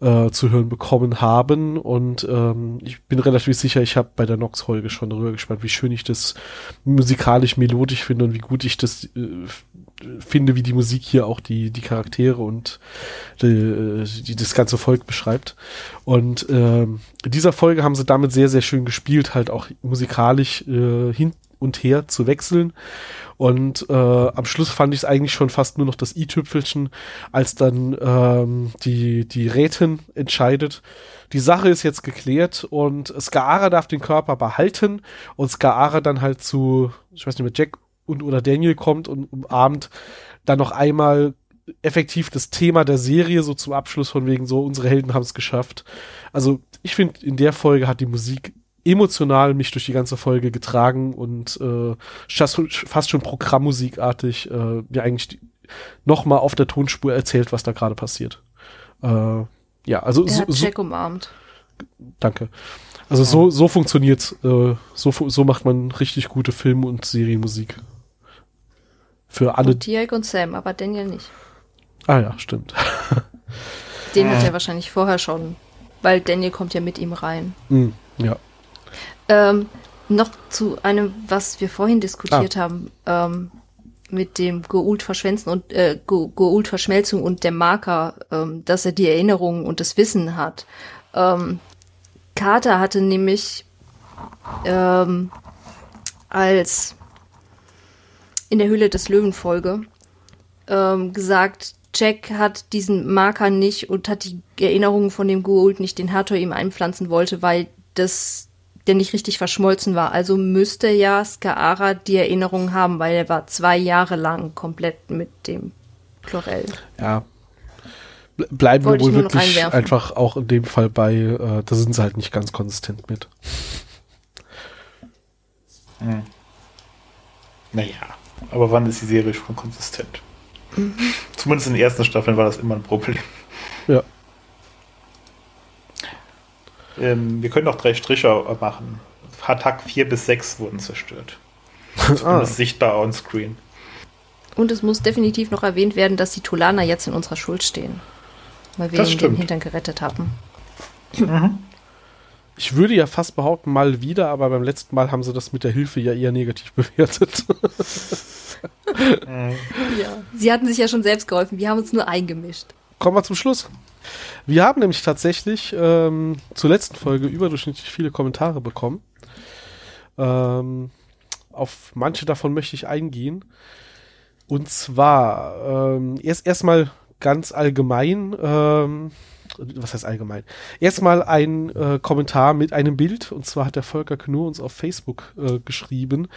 S2: äh, zu hören bekommen haben. Und ähm, ich bin relativ sicher, ich habe bei der Nox-Folge schon darüber gespannt, wie schön ich das musikalisch melodisch finde und wie gut ich das äh, finde, wie die Musik hier auch die, die Charaktere und die, die, das ganze Volk beschreibt. Und ähm, in dieser Folge haben sie damit sehr, sehr schön gespielt, halt auch musikalisch äh, hin, und her zu wechseln. Und äh, am Schluss fand ich es eigentlich schon fast nur noch das i-Tüpfelchen, als dann ähm, die, die Rätin entscheidet. Die Sache ist jetzt geklärt und Skaara darf den Körper behalten und Skaara dann halt zu, ich weiß nicht mehr, Jack und oder Daniel kommt und umarmt dann noch einmal effektiv das Thema der Serie so zum Abschluss von wegen so, unsere Helden haben es geschafft. Also ich finde, in der Folge hat die Musik emotional mich durch die ganze Folge getragen und äh, fast schon Programmmusikartig äh, mir eigentlich nochmal auf der Tonspur erzählt, was da gerade passiert. Äh, ja, also
S3: er
S2: so,
S3: hat Jack umarmt.
S2: Danke. Also so, so funktioniert, äh, so, so macht man richtig gute Film- und Serienmusik. Für alle.
S3: Und Jake und Sam, aber Daniel nicht.
S2: Ah ja, stimmt.
S3: Den hat er wahrscheinlich vorher schon, weil Daniel kommt ja mit ihm rein.
S2: Mm, ja.
S3: Ähm, noch zu einem, was wir vorhin diskutiert haben, ähm, mit dem Geult verschwänzen und äh, Ge Geult Verschmelzung und der Marker, ähm, dass er die Erinnerungen und das Wissen hat. Ähm, Carter hatte nämlich ähm, als in der Höhle des Löwen Folge ähm, gesagt, Jack hat diesen Marker nicht und hat die Erinnerungen von dem Gould nicht, den Hathor ihm einpflanzen wollte, weil das der nicht richtig verschmolzen war. Also müsste ja Skaara die Erinnerungen haben, weil er war zwei Jahre lang komplett mit dem Chlorell.
S2: Ja. Ble- Bleiben wir
S3: Wollte ich
S2: wohl wirklich einfach auch in dem Fall bei, äh, da sind sie halt nicht ganz konsistent mit.
S5: Naja, aber wann ist die Serie schon konsistent? Zumindest in den ersten Staffeln war das immer ein Problem.
S2: Ja.
S5: Ähm, wir können noch drei Striche machen. Hatak 4 bis 6 wurden zerstört.
S2: ah,
S5: Zumindest sichtbar on screen.
S3: Und es muss definitiv noch erwähnt werden, dass die Tulaner jetzt in unserer Schuld stehen. Weil wir
S5: Das
S3: ihnen den. Hintern gerettet haben.
S2: ich würde ja fast behaupten, mal wieder, aber beim letzten Mal haben sie das mit der Hilfe ja eher negativ bewertet.
S3: Ja. Sie hatten sich ja schon selbst geholfen, wir haben uns nur eingemischt.
S2: Kommen wir zum Schluss. Wir haben nämlich tatsächlich ähm, zur letzten Folge überdurchschnittlich viele Kommentare bekommen. Ähm, auf manche davon möchte ich eingehen. Und zwar ähm, erst erstmal ganz allgemein, ähm, was heißt allgemein? Erstmal ein äh, Kommentar mit einem Bild, und zwar hat der Volker Knur uns auf Facebook äh, geschrieben.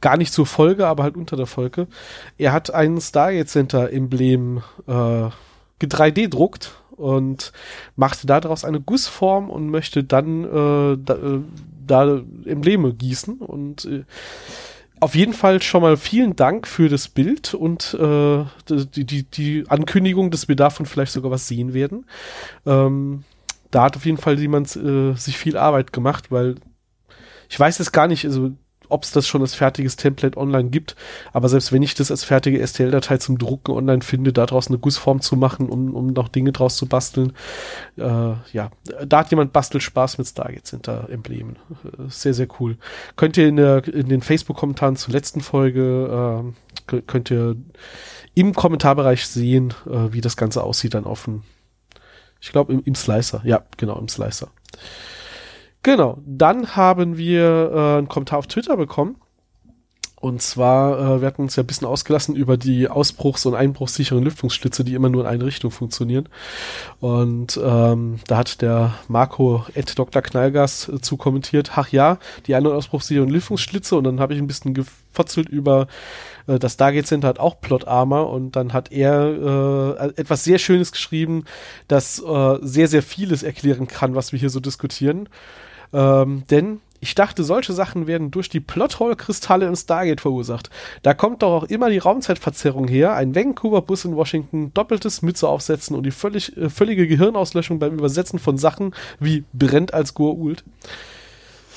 S2: Gar nicht zur Folge, aber halt unter der Folge. Er hat ein Stargate Center Emblem äh, 3D druckt und machte daraus eine Gussform und möchte dann äh, da, äh, da Embleme gießen und äh, auf jeden Fall schon mal vielen Dank für das Bild und äh, die, die, die Ankündigung, dass wir davon vielleicht sogar was sehen werden. Ähm, da hat auf jeden Fall jemand äh, sich viel Arbeit gemacht, weil ich weiß es gar nicht, also ob es das schon als fertiges Template online gibt, aber selbst wenn ich das als fertige STL-Datei zum Drucken online finde, daraus eine Gussform zu machen, um, um noch Dinge draus zu basteln, äh, ja, da hat jemand Bastelspaß mit Stargate Center Emblemen. Äh, Sehr, sehr cool. Könnt ihr in, der, in den Facebook-Kommentaren zur letzten Folge, äh, kö- könnt ihr im Kommentarbereich sehen, äh, wie das Ganze aussieht dann dem, ich glaube im, im Slicer. Ja, genau, im Slicer. Genau, dann haben wir äh, einen Kommentar auf Twitter bekommen. Und zwar, äh, wir hatten uns ja ein bisschen ausgelassen über die ausbruchs- und einbruchssicheren Lüftungsschlitze, die immer nur in eine Richtung funktionieren. Und ähm, da hat der Marco Ed Dr. Knallgas äh, zu kommentiert, ach ja, die ein- und ausbruchssicheren Lüftungsschlitze. Und dann habe ich ein bisschen gefotzelt über äh, das Stargate Center hat auch Plot Armor und dann hat er äh, etwas sehr Schönes geschrieben, das äh, sehr, sehr vieles erklären kann, was wir hier so diskutieren. Ähm, denn ich dachte, solche Sachen werden durch die Plothole-Kristalle im Stargate verursacht. Da kommt doch auch immer die Raumzeitverzerrung her. Ein Vancouver-Bus in Washington, doppeltes Mütze aufsetzen und die völlig, äh, völlige Gehirnauslöschung beim Übersetzen von Sachen wie brennt als Goa'uld.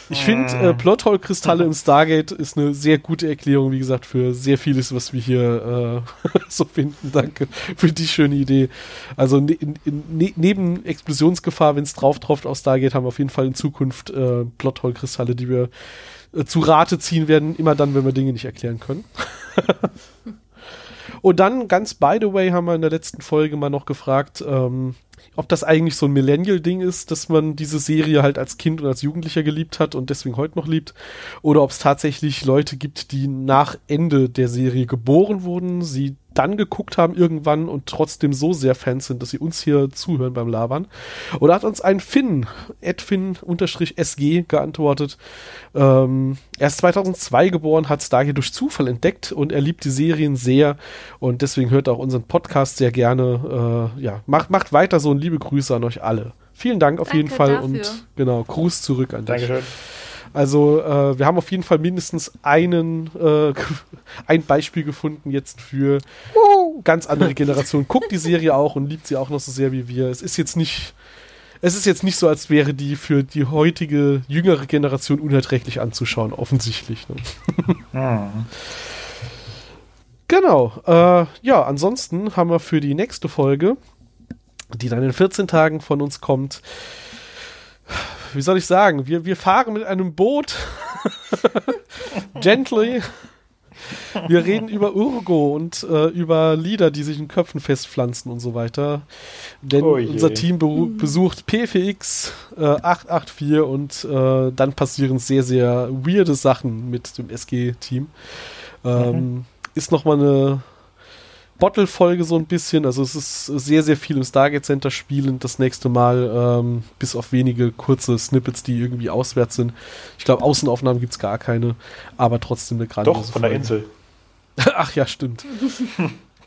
S2: Ich finde, äh, Plothole-Kristalle im Stargate ist eine sehr gute Erklärung, wie gesagt, für sehr vieles, was wir hier äh, so finden. Danke für die schöne Idee. Also ne, ne, neben Explosionsgefahr, wenn es drauf tropft aus Stargate, haben wir auf jeden Fall in Zukunft äh, Plothole-Kristalle, die wir äh, zu Rate ziehen werden, immer dann, wenn wir Dinge nicht erklären können. Und dann, ganz by the way, haben wir in der letzten Folge mal noch gefragt, ähm, ob das eigentlich so ein Millennial-Ding ist, dass man diese Serie halt als Kind und als Jugendlicher geliebt hat und deswegen heute noch liebt, oder ob es tatsächlich Leute gibt, die nach Ende der Serie geboren wurden, sie dann geguckt haben irgendwann und trotzdem so sehr Fans sind, dass sie uns hier zuhören beim Labern. Oder hat uns ein Finn, Edfin-SG geantwortet. Ähm, er ist 2002 geboren, hat Stargate durch Zufall entdeckt und er liebt die Serien sehr und deswegen hört er auch unseren Podcast sehr gerne. Äh, ja, macht, macht weiter so und liebe Grüße an euch alle. Vielen Dank auf
S3: Danke
S2: jeden Fall
S3: dafür.
S2: und genau, Gruß zurück an dich.
S5: Dankeschön.
S2: Also äh, wir haben auf jeden Fall mindestens einen äh, ein Beispiel gefunden jetzt für ganz andere Generationen. Guckt die Serie auch und liebt sie auch noch so sehr wie wir. Es ist jetzt nicht es ist jetzt nicht so, als wäre die für die heutige jüngere Generation unerträglich anzuschauen, offensichtlich. Ne?
S5: Hm.
S2: Genau. Äh, ja, ansonsten haben wir für die nächste Folge, die dann in 14 Tagen von uns kommt, wie soll ich sagen, wir, wir fahren mit einem Boot gently. Wir reden über Urgo und äh, über Lieder, die sich in Köpfen festpflanzen und so weiter. Denn
S5: Oh
S2: unser Team beru- besucht PFX äh, 884 und äh, dann passieren sehr, sehr weirde Sachen mit dem SG-Team. Ähm, Ist nochmal eine Bottle-Folge so ein bisschen. Also es ist sehr, sehr viel im Stargate Center spielend. Das nächste Mal, ähm, bis auf wenige kurze Snippets, die irgendwie auswärts sind. Ich glaube, Außenaufnahmen gibt's gar keine, aber trotzdem eine grandiose
S5: Doch, von der
S2: Folge.
S5: Insel.
S2: Ach ja, stimmt.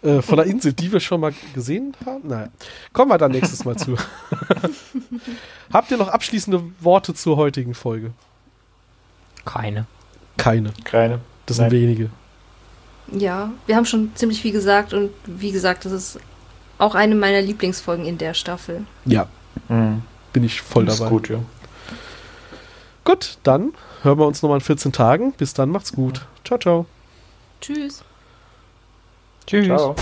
S2: äh, von der Insel, die wir schon mal gesehen haben? Naja, kommen wir dann nächstes Mal zu. Habt ihr noch abschließende Worte zur heutigen Folge?
S1: Keine.
S2: Keine.
S5: Keine.
S2: Das sind
S5: Nein.
S2: wenige.
S3: Ja, wir haben schon ziemlich viel gesagt und wie gesagt, das ist auch eine meiner Lieblingsfolgen in der Staffel.
S2: Ja,
S5: Hm.
S2: bin ich voll
S5: Ist
S2: dabei.
S5: gut, ja.
S2: Gut, dann hören wir uns nochmal in 14 Tagen. Bis dann, macht's gut. Ciao, ciao.
S3: Tschüss.
S1: Tschüss.
S5: Ciao.